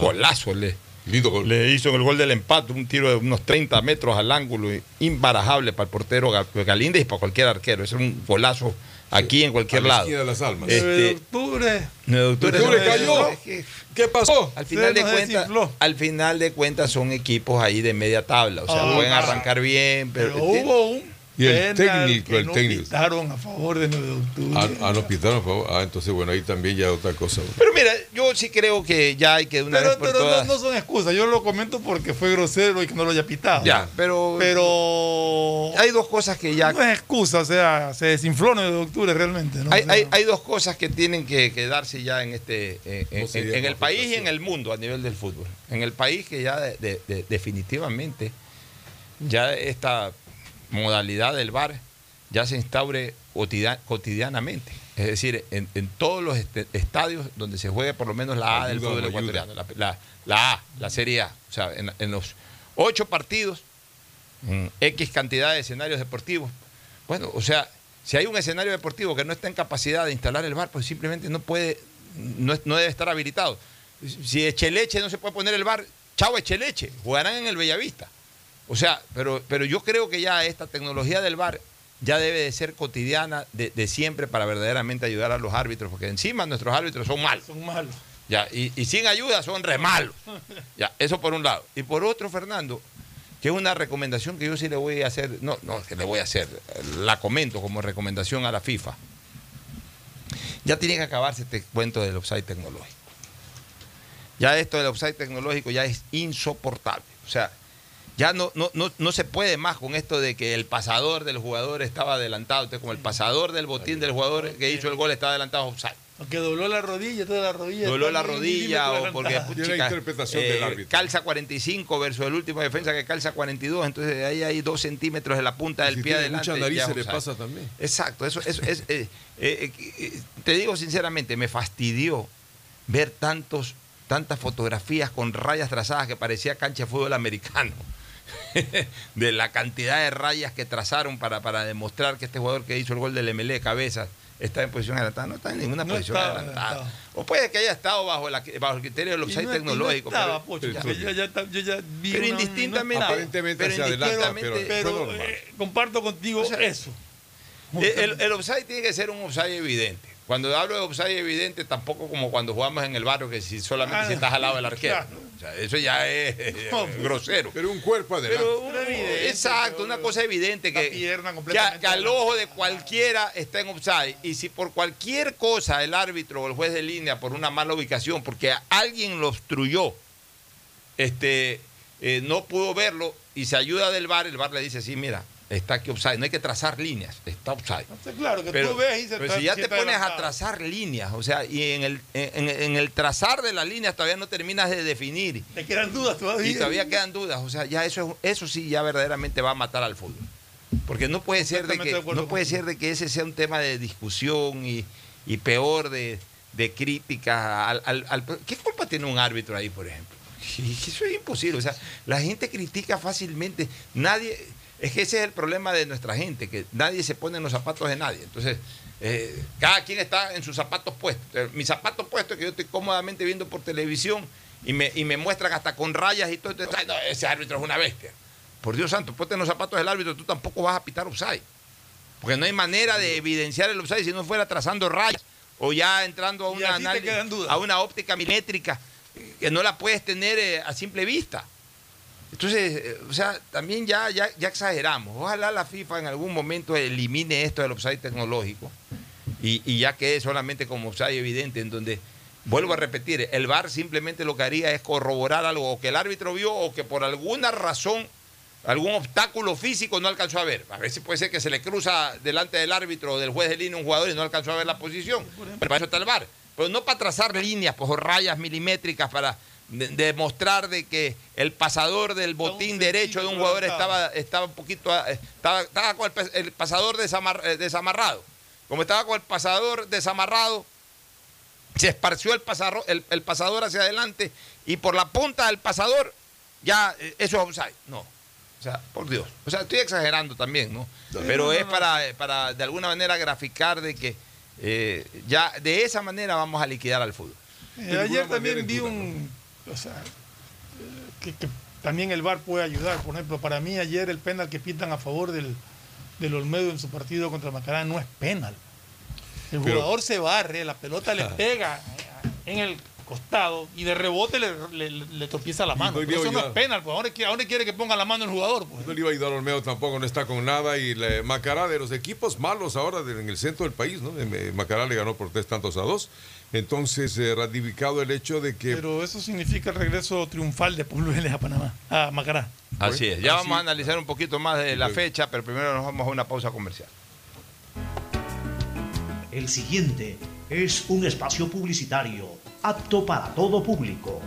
Golazo le, Lindo gol. le hizo el gol del empate, un tiro de unos 30 metros al ángulo, imbarajable para el portero Ga- Galíndez y para cualquier arquero. Es un golazo aquí en cualquier A la lado. de las almas. Este, 9 de octubre. 9 de octubre. Cayó. ¿Qué pasó? Al final, de cuentas, al final de cuentas son equipos ahí de media tabla. O sea, Ah, pueden ah. arrancar bien, pero, Pero hubo un Y el técnico, que el no técnico. pitaron a favor de 9 de octubre. Ah, ah, no pitaron, por favor. Ah, entonces, bueno, ahí también ya otra cosa. Pero mira, yo sí creo que ya hay que una pero vez por pero no, todas. no son excusas. Yo lo comento porque fue grosero y que no lo haya pitado. Ya, pero. Pero. Hay dos cosas que ya. No es excusa, o sea, se desinfló el 9 de octubre realmente. ¿no? Hay, O sea, hay- hay dos cosas que tienen que, que darse ya en este en, en- No sería en el país y en el mundo a nivel del fútbol. En el país que ya de- de- de- definitivamente ya esta modalidad del VAR ya se instaure cotidia- cotidianamente. Es decir, en, en todos los este- estadios donde se juegue por lo menos la A del fútbol ecuatoriano, la, la- la A, la Serie A. O sea, en, en los ocho partidos, X cantidad de escenarios deportivos. Bueno, o sea, si hay un escenario deportivo que no está en capacidad de instalar el bar, pues simplemente no puede, no, no debe estar habilitado. Si Echeleche no se puede poner el bar, chao Echeleche, jugarán en el Bellavista. O sea, pero, pero yo creo que ya esta tecnología del bar ya debe de ser cotidiana de, de siempre para verdaderamente ayudar a los árbitros, porque encima nuestros árbitros son malos. Son malos. Ya, y, y sin ayuda son re malos. Ya, eso por un lado. Y por otro, Fernando, que es una recomendación que yo sí le voy a hacer, no, no, que le voy a hacer, la comento como recomendación a la FIFA. Ya tiene que acabarse este cuento del offside tecnológico. Ya esto del offside tecnológico ya es insoportable. O sea, ya no, no, no, no se puede más con esto de que el pasador del jugador estaba adelantado. Entonces, como el pasador del botín del jugador que hizo el gol está adelantado offside. Porque dobló la rodilla, toda la rodilla. Dobló la rodilla o porque una chica, interpretación eh, del árbitro. calza 45 versus el último defensa que calza 42, entonces ahí hay dos centímetros de la punta del Si pie adelante. mucha nariz ya se le pasa también. Exacto, eso, eso es. eh, eh, eh, te digo sinceramente, me fastidió ver tantos, tantas fotografías con rayas trazadas que parecía cancha de fútbol americano. de la cantidad de rayas que trazaron para, para demostrar que este jugador que hizo el gol del MLE cabeza está en posición adelantada. No está en ninguna No posición estaba adelantada. O puede que haya estado bajo, la- bajo el criterio del offside no- y no tecnológico. estaba, pero- Pocho, ya. porque yo, ya, yo ya vi Pero una- indistintamente-. Aparentemente pero se adelanta, indistintamente- pero, Pero fue normal. eh, comparto contigo O sea, eso. Eh, El, el offside tiene que ser un offside evidente. Cuando hablo de offside evidente, tampoco como cuando jugamos en el barrio, que si solamente Ah, si estás al lado del arquero. O sea, eso ya es eh, No, grosero. Pero un cuerpo adelante. Pero un- evidente, exacto, pero- una cosa evidente La que, pierna que, completamente a- que al ojo de cualquiera está en offside. Y si por cualquier cosa el árbitro o el juez de línea, por una mala ubicación, porque alguien lo obstruyó, este, eh, no pudo verlo y se ayuda del bar, el bar le dice, sí, mira, está aquí offside. No hay que trazar líneas, está offside. Claro, que Pero, tú ves y se pero si ya te pones a trazar líneas, o sea, y en el, en, en el trazar de las líneas todavía no terminas de definir. Te quedan dudas todavía. Y todavía quedan dudas. O sea, ya eso, es- eso sí ya verdaderamente va a matar al fútbol. Porque no puede ser de que, de no puede ser de que ese sea un tema de discusión y, y peor de, de crítica al, al- al- ¿Qué culpa tiene un árbitro ahí, por ejemplo? Que Eso es imposible. O sea, la gente critica fácilmente. Nadie. Es que ese es el problema de nuestra gente, que nadie se pone en los zapatos de nadie. Entonces, eh, cada quien está en sus zapatos puestos. Entonces, mi zapato puesto es que yo estoy cómodamente viendo por televisión y me, y me muestran hasta con rayas y todo. Entonces, "Ay, no, ese árbitro es una bestia. Por Dios santo, ponte en los zapatos del árbitro, tú tampoco vas a pitar offside. Porque no hay manera de evidenciar el offside si no fuera trazando rayas o ya entrando a una, análisis- a una óptica milimétrica que no la puedes tener eh, a simple vista. Entonces, eh, o sea, también ya, ya, ya exageramos. Ojalá la FIFA en algún momento elimine esto del offside tecnológico y, y ya quede solamente como offside evidente, en donde, vuelvo a repetir, el VAR simplemente lo que haría es corroborar algo o que el árbitro vio o que por alguna razón, algún obstáculo físico no alcanzó a ver. A veces puede ser que se le cruza delante del árbitro o del juez de línea un jugador y no alcanzó a ver la posición. Pero para eso está el VAR. Pero no para trazar líneas, pues, o rayas milimétricas para demostrar de que el pasador del botín derecho de un jugador estaba, estaba un poquito estaba, estaba con el, pasador desamar- eh, desamarrado. Como estaba con el pasador desamarrado, se esparció el pasador, el, el pasador hacia adelante y por la punta del pasador ya eh, eso es offside. No. O sea, por Dios. O sea, estoy exagerando también, ¿no? Pero es para, eh, para de alguna manera graficar de que eh, ya de esa manera vamos a liquidar al fútbol. Eh, ayer también vi un. O sea, que, que también el VAR puede ayudar. Por ejemplo, para mí ayer el penal que pitan a favor del, del Olmedo en su partido contra Macará no es penal. El Pero- jugador se barre, la pelota le pega en el costado y de rebote le, le, le tropieza la mano. no Pero eso no es penal, pues. ¿A dónde, quiere- a dónde quiere que ponga la mano el jugador? Pues? No le iba a ayudar a Olmedo tampoco, no está con nada. Y Macará, de los equipos malos ahora en el centro del país, ¿no? Macará le ganó por tres tantos a dos. Entonces, eh, ratificado el hecho de que. Pero eso significa el regreso triunfal de Pueblo Vélez a Panamá, a Macará. Así es. Ya Así- vamos a analizar un poquito más de la fecha, pero primero nos vamos a una pausa comercial. El siguiente es un espacio publicitario apto para todo público.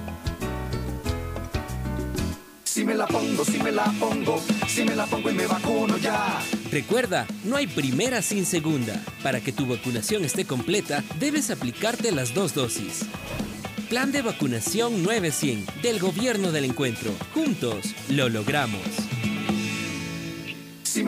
Si me la pongo, si me la pongo, si me la pongo y me vacuno ya. Recuerda, no hay primera sin segunda. Para que tu vacunación esté completa, debes aplicarte las dos dosis. Plan de vacunación 900 del Gobierno del Encuentro. Juntos lo logramos.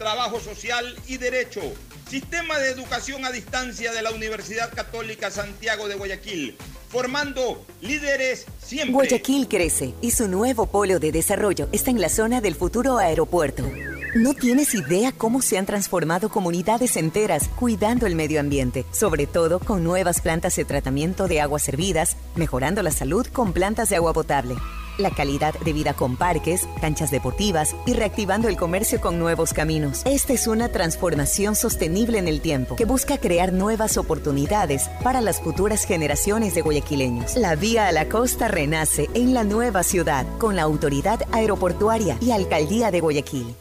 trabajo social y derecho. Sistema de Educación a Distancia de la Universidad Católica Santiago de Guayaquil, formando líderes siempre. Guayaquil crece y su nuevo polo de desarrollo está en la zona del futuro aeropuerto. No tienes idea cómo se han transformado comunidades enteras cuidando el medio ambiente, sobre todo con nuevas plantas de tratamiento de aguas servidas, mejorando la salud con plantas de agua potable, la calidad de vida con parques, canchas deportivas y reactivando el comercio con nuevos caminos. Esta es una transformación sostenible en el tiempo que busca crear nuevas oportunidades para las futuras generaciones de guayaquileños. La vía a la costa renace en la nueva ciudad con la autoridad aeroportuaria y alcaldía de Guayaquil.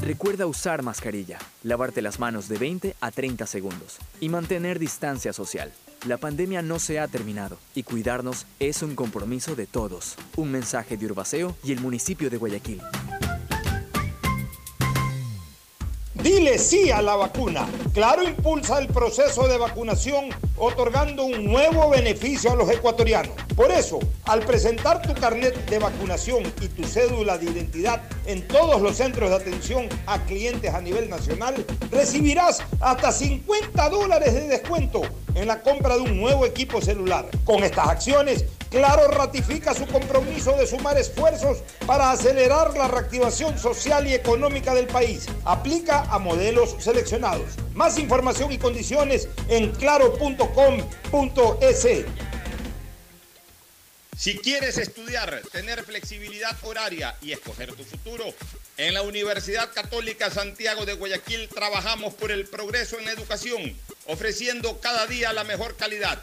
Recuerda usar mascarilla, lavarte las manos de 20 a 30 segundos y mantener distancia social. La pandemia no se ha terminado y cuidarnos es un compromiso de todos. Un mensaje de Urbaceo y el municipio de Guayaquil. Dile sí a la vacuna. Claro impulsa el proceso de vacunación otorgando un nuevo beneficio a los ecuatorianos. Por eso, al presentar tu carnet de vacunación y tu cédula de identidad en todos los centros de atención a clientes a nivel nacional, recibirás hasta 50 dólares de descuento en la compra de un nuevo equipo celular. Con estas acciones, Claro ratifica su compromiso de sumar esfuerzos para acelerar la reactivación social y económica del país. Aplica a modelos seleccionados. Más información y condiciones en claro.com.es. Si quieres estudiar, tener flexibilidad horaria y escoger tu futuro, en la Universidad Católica Santiago de Guayaquil trabajamos por el progreso en educación, ofreciendo cada día la mejor calidad.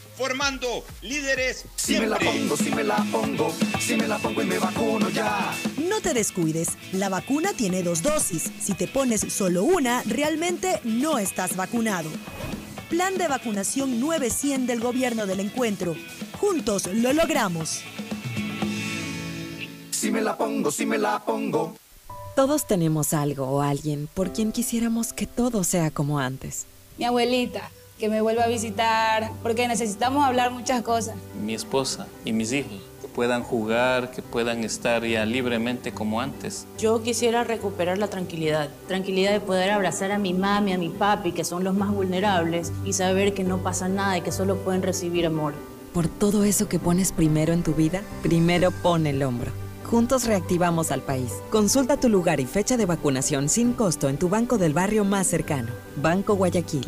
formando líderes Si me la pongo, si me la pongo, si me la pongo y me vacuno ya. No te descuides, la vacuna tiene dos dosis. Si te pones solo una, realmente no estás vacunado. Plan de vacunación 900 del Gobierno del Encuentro. Juntos lo logramos. Si me la pongo, si me la pongo. Todos tenemos algo o alguien por quien quisiéramos que todo sea como antes. Mi abuelita, que me vuelva a visitar, porque necesitamos hablar muchas cosas. Mi esposa y mis hijos, que puedan jugar, que puedan estar ya libremente como antes. Yo quisiera recuperar la tranquilidad, tranquilidad de poder abrazar a mi mami, a mi papi, que son los más vulnerables, y saber que no pasa nada y que solo pueden recibir amor. Por todo eso que pones primero en tu vida, primero pon el hombro. Juntos reactivamos al país. Consulta tu lugar y fecha de vacunación sin costo en tu banco del barrio más cercano. Banco Guayaquil.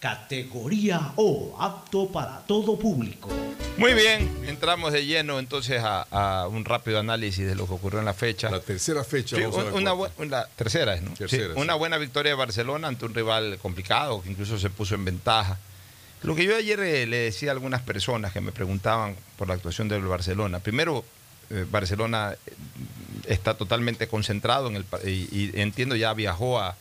categoría O, apto para todo público. Muy bien, entramos de lleno entonces a, a un rápido análisis de lo que ocurrió en la fecha. La tercera fecha. Sí, una, una tercera, ¿no? Tercera, Sí, una buena victoria de Barcelona ante un rival complicado que incluso se puso en ventaja. Lo que yo ayer eh, le decía a algunas personas que me preguntaban por la actuación del Barcelona. Primero, eh, Barcelona eh, está totalmente concentrado en el y entiendo ya viajó a,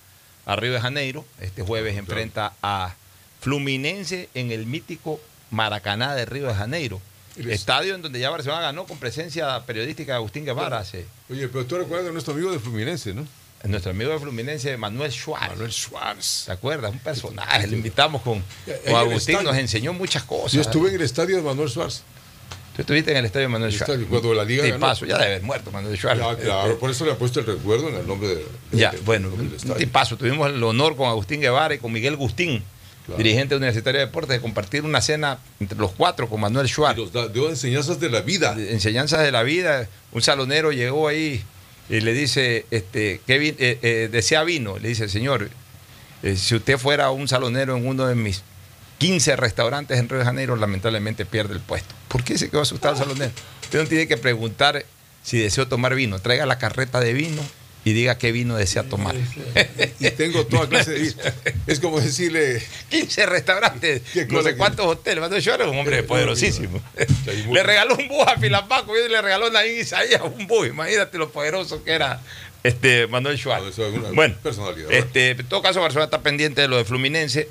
a Río de Janeiro. Este jueves enfrenta a Fluminense en el mítico Maracaná de Río de Janeiro. Estadio en donde ya Barcelona ganó con presencia periodística de Agustín Guevara hace Oye, pero tú recuerdas a nuestro amigo de Fluminense, ¿no? nuestro amigo de Fluminense, Manuel Schwartz. Manuel Schwartz. ¿Te acuerdas? Un personaje. Lo invitamos con, con Agustín, nos enseñó muchas cosas. Yo estuve en el estadio de Manuel Schwartz. Tú estuviste en el estadio de Manuel El Schwartz. estadio, cuando la liga Sí, ganó. paso, ya debe haber muerto Manuel Schwartz. Ya, claro, por eso le ha puesto el recuerdo en el nombre de. Ya, de- bueno, del un estadio. tipazo. Tuvimos el honor con Agustín Guevara y con Miguel Gustín, dirigente universitario de deportes, de compartir una cena entre los cuatro con Manuel Schwartz. Nos da- dio enseñanzas de la vida. enseñanzas de la vida. Un salonero llegó ahí y le dice, este, ¿qué vi- eh, eh, desea vino? Le dice, señor, eh, si usted fuera un salonero en uno de mis 15 restaurantes en Río de Janeiro, lamentablemente pierde el puesto. ¿Por qué se quedó asustado el salonero? Usted no tiene que preguntar si deseo tomar vino. Traiga la carreta de vino y diga qué vino desea tomar. Y tengo toda clase de. Es como decirle. 15 restaurantes, ¿Qué no sé que- cuántos hoteles. Manuel Schwartz era un hombre poderosísimo. Le regaló un bus a Filapaco y le regaló a Naín Isaías un bus. Imagínate lo poderoso que era este Manuel Schwartz. una Bueno, personalidad. este, en todo caso, Barcelona está pendiente de lo de Fluminense.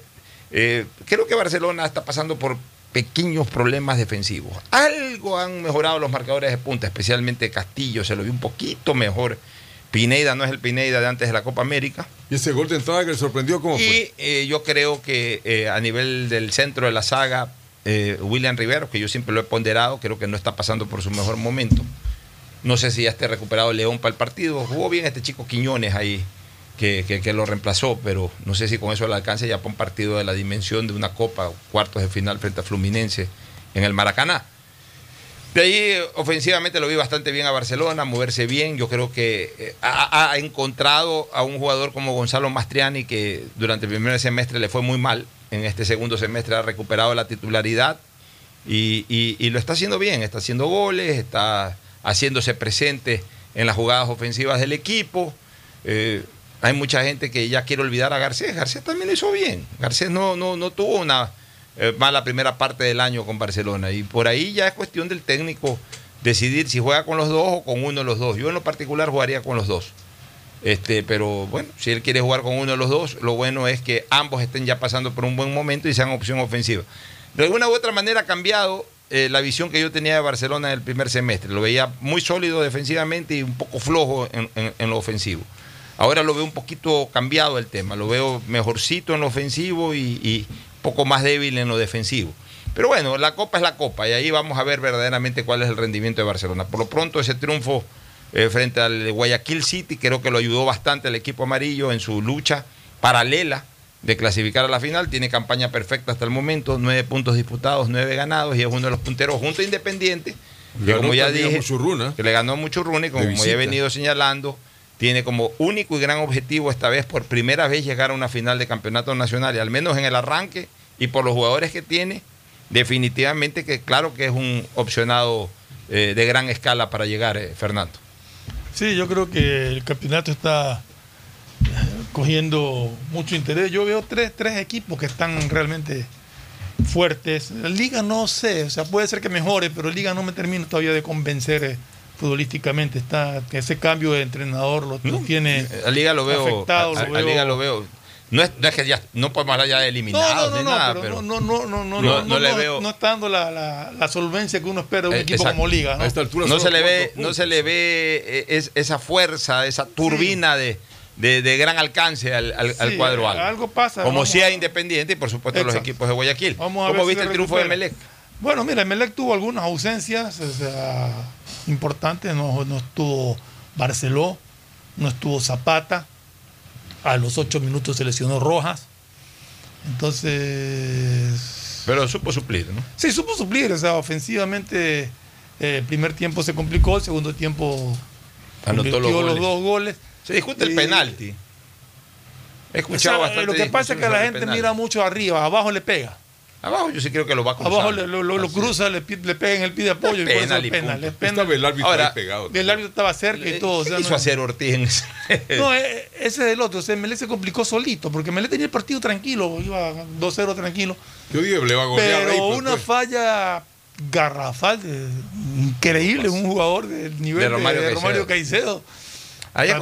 Eh, creo que Barcelona está pasando por pequeños problemas defensivos. Algo han mejorado los marcadores de punta, especialmente Castillo, se lo vio un poquito mejor. Pineida no es el Pineida de antes de la Copa América. Y ese gol de entrada que le sorprendió, ¿cómo fue? Eh, yo creo que eh, a nivel del centro de la saga, eh, William Rivero, que yo siempre lo he ponderado, creo que no está pasando por su mejor momento. No sé si ya esté recuperado León para el partido. Jugó bien este chico Quiñones ahí, que, que- que lo reemplazó, pero no sé si con eso le alcance ya para un partido de la dimensión de una copa, cuartos de final frente a Fluminense en el Maracaná. De ahí, ofensivamente, lo vi bastante bien a Barcelona, moverse bien. Yo creo que eh, ha, encontrado a un jugador como Gonzalo Mastriani, que durante el primer semestre le fue muy mal. En este segundo semestre ha recuperado la titularidad y lo está haciendo bien. Está haciendo goles, está haciéndose presente en las jugadas ofensivas del equipo. Eh, hay mucha gente que ya quiere olvidar a Garcés. Garcés también lo hizo bien. Garcés no, no, no tuvo una eh, mala primera parte del año con Barcelona. Y por ahí ya es cuestión del técnico decidir si juega con los dos o con uno de los dos. Yo en lo particular jugaría con los dos. Este, pero bueno, si él quiere jugar con uno de los dos, lo bueno es que ambos estén ya pasando por un buen momento y sean opción ofensiva. De alguna u otra manera ha cambiado eh, la visión que yo tenía de Barcelona en el primer semestre. Lo veía muy sólido defensivamente y un poco flojo en, en- lo ofensivo. Ahora lo veo un poquito cambiado el tema, lo veo mejorcito en lo ofensivo y poco más débil en lo defensivo. Pero bueno, la copa es la copa y ahí vamos a ver verdaderamente cuál es el rendimiento de Barcelona. Por lo pronto ese triunfo eh, frente al Guayaquil City creo que lo ayudó bastante al equipo amarillo en su lucha paralela de clasificar a la final. Tiene campaña perfecta hasta el momento, nueve puntos disputados, nueve ganados y es uno de los punteros junto a Independiente. Que como ya dije, que le ganó mucho como, De como ya he venido señalando, tiene como único y gran objetivo esta vez por primera vez llegar a una final de campeonato nacional, y al menos en el arranque y por los jugadores que tiene, definitivamente que claro que es un opcionado eh, de gran escala para llegar, eh, Fernando. Sí, yo creo que el campeonato está eh, cogiendo mucho interés. Yo veo tres, tres equipos que están realmente fuertes. La liga no sé, o sea, puede ser que mejore, pero la liga no me termina todavía de convencer futbolísticamente. Está, ese cambio de entrenador lo, lo tiene La liga lo veo. afectado. a- lo a- a veo- liga lo veo. No es, no es que ya no podemos hablar ya de eliminados no, no, ni no, nada, pero pero, no, no, no, no, No, no, no, no le no, veo- no está dando la, la- la solvencia que uno espera de un Eh, equipo exacto. como Liga. ¿no? no se le ve, no se le ve eh, es- esa fuerza, esa turbina de, de- de gran alcance al, al- al Sí, cuadro algo. algo pasa, Como vamos sea Independiente y por supuesto los Exacto. equipos de Guayaquil. Vamos a ¿Cómo ver si viste se el triunfo de recupera. Melec? Bueno, mira, Melec tuvo algunas ausencias o sea, importantes. No, no estuvo Barceló, no estuvo Zapata. A los ocho minutos se lesionó Rojas. Entonces. Pero supo suplir, ¿no? Sí, supo suplir. O sea, ofensivamente, eh, el primer tiempo se complicó, el segundo tiempo Anotó los dos goles. Se discute el penalti. He O escuchado sea, bastante lo que pasa es que la gente mira mucho arriba, abajo le pega. Abajo yo sí creo que lo va a cruzar. Abajo le- lo, lo- lo cruza, le, le pega en el pie de apoyo y Penal y es penal. Es penal. Estaba el árbitro Ahora, ahí pegado. El árbitro estaba cerca y todo. o sea, ¿Qué hizo no- hacer Ortiz en ese? No, eh, ese es el otro. O sea, Melé se complicó solito, porque Melé tenía el partido tranquilo, iba 2-0 tranquilo. Yo dije, le va a golear Pero ahí, pues, una pues. falla garrafal, de- increíble, un jugador del nivel De de Romario Romario, Caicedo. Caicedo.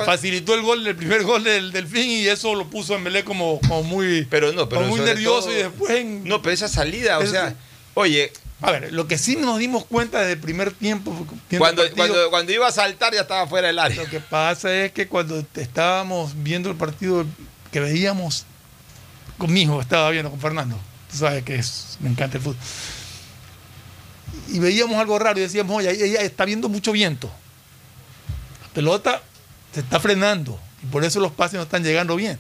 Facilitó el gol, el primer gol del Delfín y eso lo puso a Melé como, como muy, Pero no, pero como muy nervioso todo- y después en- No, pero esa salida, o sea, oye, A ver, lo que sí nos dimos cuenta desde el primer tiempo. cuando, partido, cuando, cuando iba a saltar ya estaba fuera del área. Lo que pasa es que cuando estábamos viendo el partido que veíamos con mi hijo, estaba viendo con Fernando, tú sabes que es- me encanta el fútbol. Y veíamos algo raro y decíamos, oye, ahí está viendo mucho viento. La pelota se está frenando y por eso los pases no están llegando bien.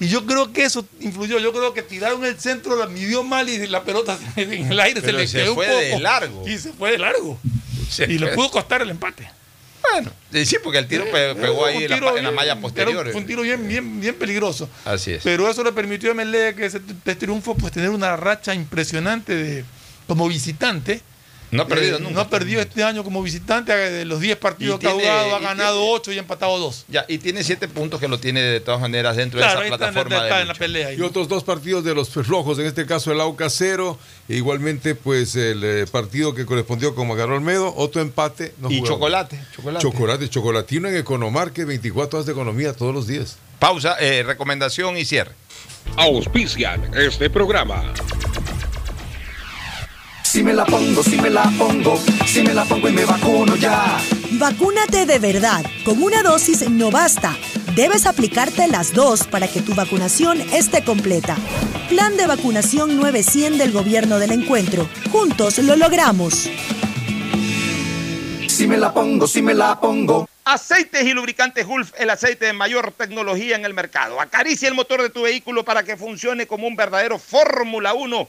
Y yo creo que eso influyó. Yo creo que tiraron el centro, la midió mal y la pelota en el aire Pero se le se quedó fue un poco. de largo. Y se fue de largo. Se y le pudo costar el empate. Bueno, eh, sí, porque el tiro pe- pegó Fue ahí en la, en malla posterior. Fue un tiro bien, bien, bien peligroso. Así es. Pero eso le permitió a MLE que ese t- triunfo pues tener una racha impresionante de como visitante. No ha perdido Eh, nunca. No ha perdido este año como visitante. De los 10 partidos que ha jugado, ha ganado tiene- 8 y ha empatado 2. Ya, y tiene siete puntos que lo tiene de todas maneras dentro Claro, de esa plataforma está de en la lucha. pelea. ahí. Y otros dos partidos de los rojos, en este caso el AUCA 0, e igualmente pues el eh, partido que correspondió con Magarro Olmedo, otro empate. no Y chocolate, chocolate. Chocolate, chocolatino en Economar, que 24 horas de economía todos los días. Pausa, eh, recomendación y cierre. Auspician este programa. Si me la pongo, si me la pongo, si me la pongo y me vacuno ya. Vacúnate de verdad. Con una dosis no basta. Debes aplicarte las dos para que tu vacunación esté completa. Plan de vacunación 900 del Gobierno del Encuentro. Juntos lo logramos. Si me la pongo, si me la pongo. Aceites y lubricantes Gulf, el aceite de mayor tecnología en el mercado. Acaricia el motor de tu vehículo para que funcione como un verdadero Fórmula 1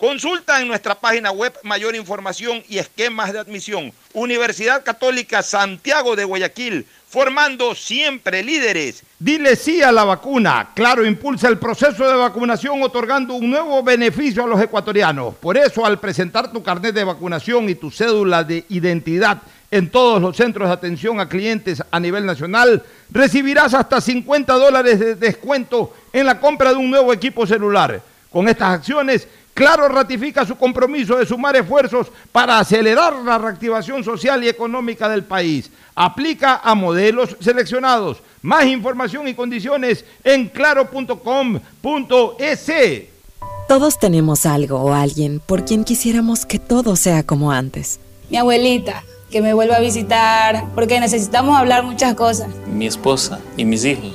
Consulta en nuestra página web mayor información y esquemas de admisión. Universidad Católica Santiago de Guayaquil, formando siempre líderes. Dile sí a la vacuna. Claro, impulsa el proceso de vacunación otorgando un nuevo beneficio a los ecuatorianos. Por eso, al presentar tu carnet de vacunación y tu cédula de identidad en todos los centros de atención a clientes a nivel nacional, recibirás hasta 50 dólares de descuento en la compra de un nuevo equipo celular. Con estas acciones, Claro ratifica su compromiso de sumar esfuerzos para acelerar la reactivación social y económica del país. Aplica a modelos seleccionados. Más información y condiciones en claro.com.es. Todos tenemos algo o alguien por quien quisiéramos que todo sea como antes. Mi abuelita, que me vuelva a visitar, porque necesitamos hablar muchas cosas. Mi esposa y mis hijos,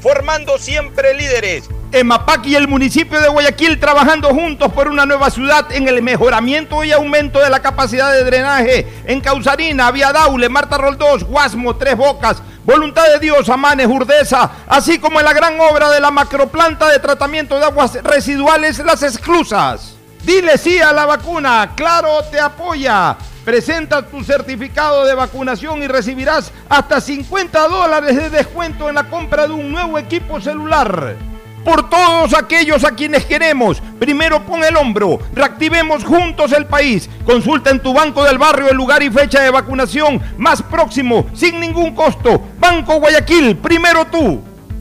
formando siempre líderes. EMAPAC y el municipio de Guayaquil trabajando juntos por una nueva ciudad en el mejoramiento y aumento de la capacidad de drenaje en Causarina, Vía Daule, Marta Roldós, Guasmo, Tres Bocas, Voluntad de Dios, Amanes, Urdesa, así como en la gran obra de la macroplanta de tratamiento de aguas residuales Las Exclusas. Dile sí a la vacuna, Claro te apoya. Presenta tu certificado de vacunación y recibirás hasta 50 dólares de descuento en la compra de un nuevo equipo celular. Por todos aquellos a quienes queremos, primero pon el hombro, reactivemos juntos el país. Consulta en tu banco del barrio el lugar y fecha de vacunación más próximo, sin ningún costo. Banco Guayaquil, primero tú.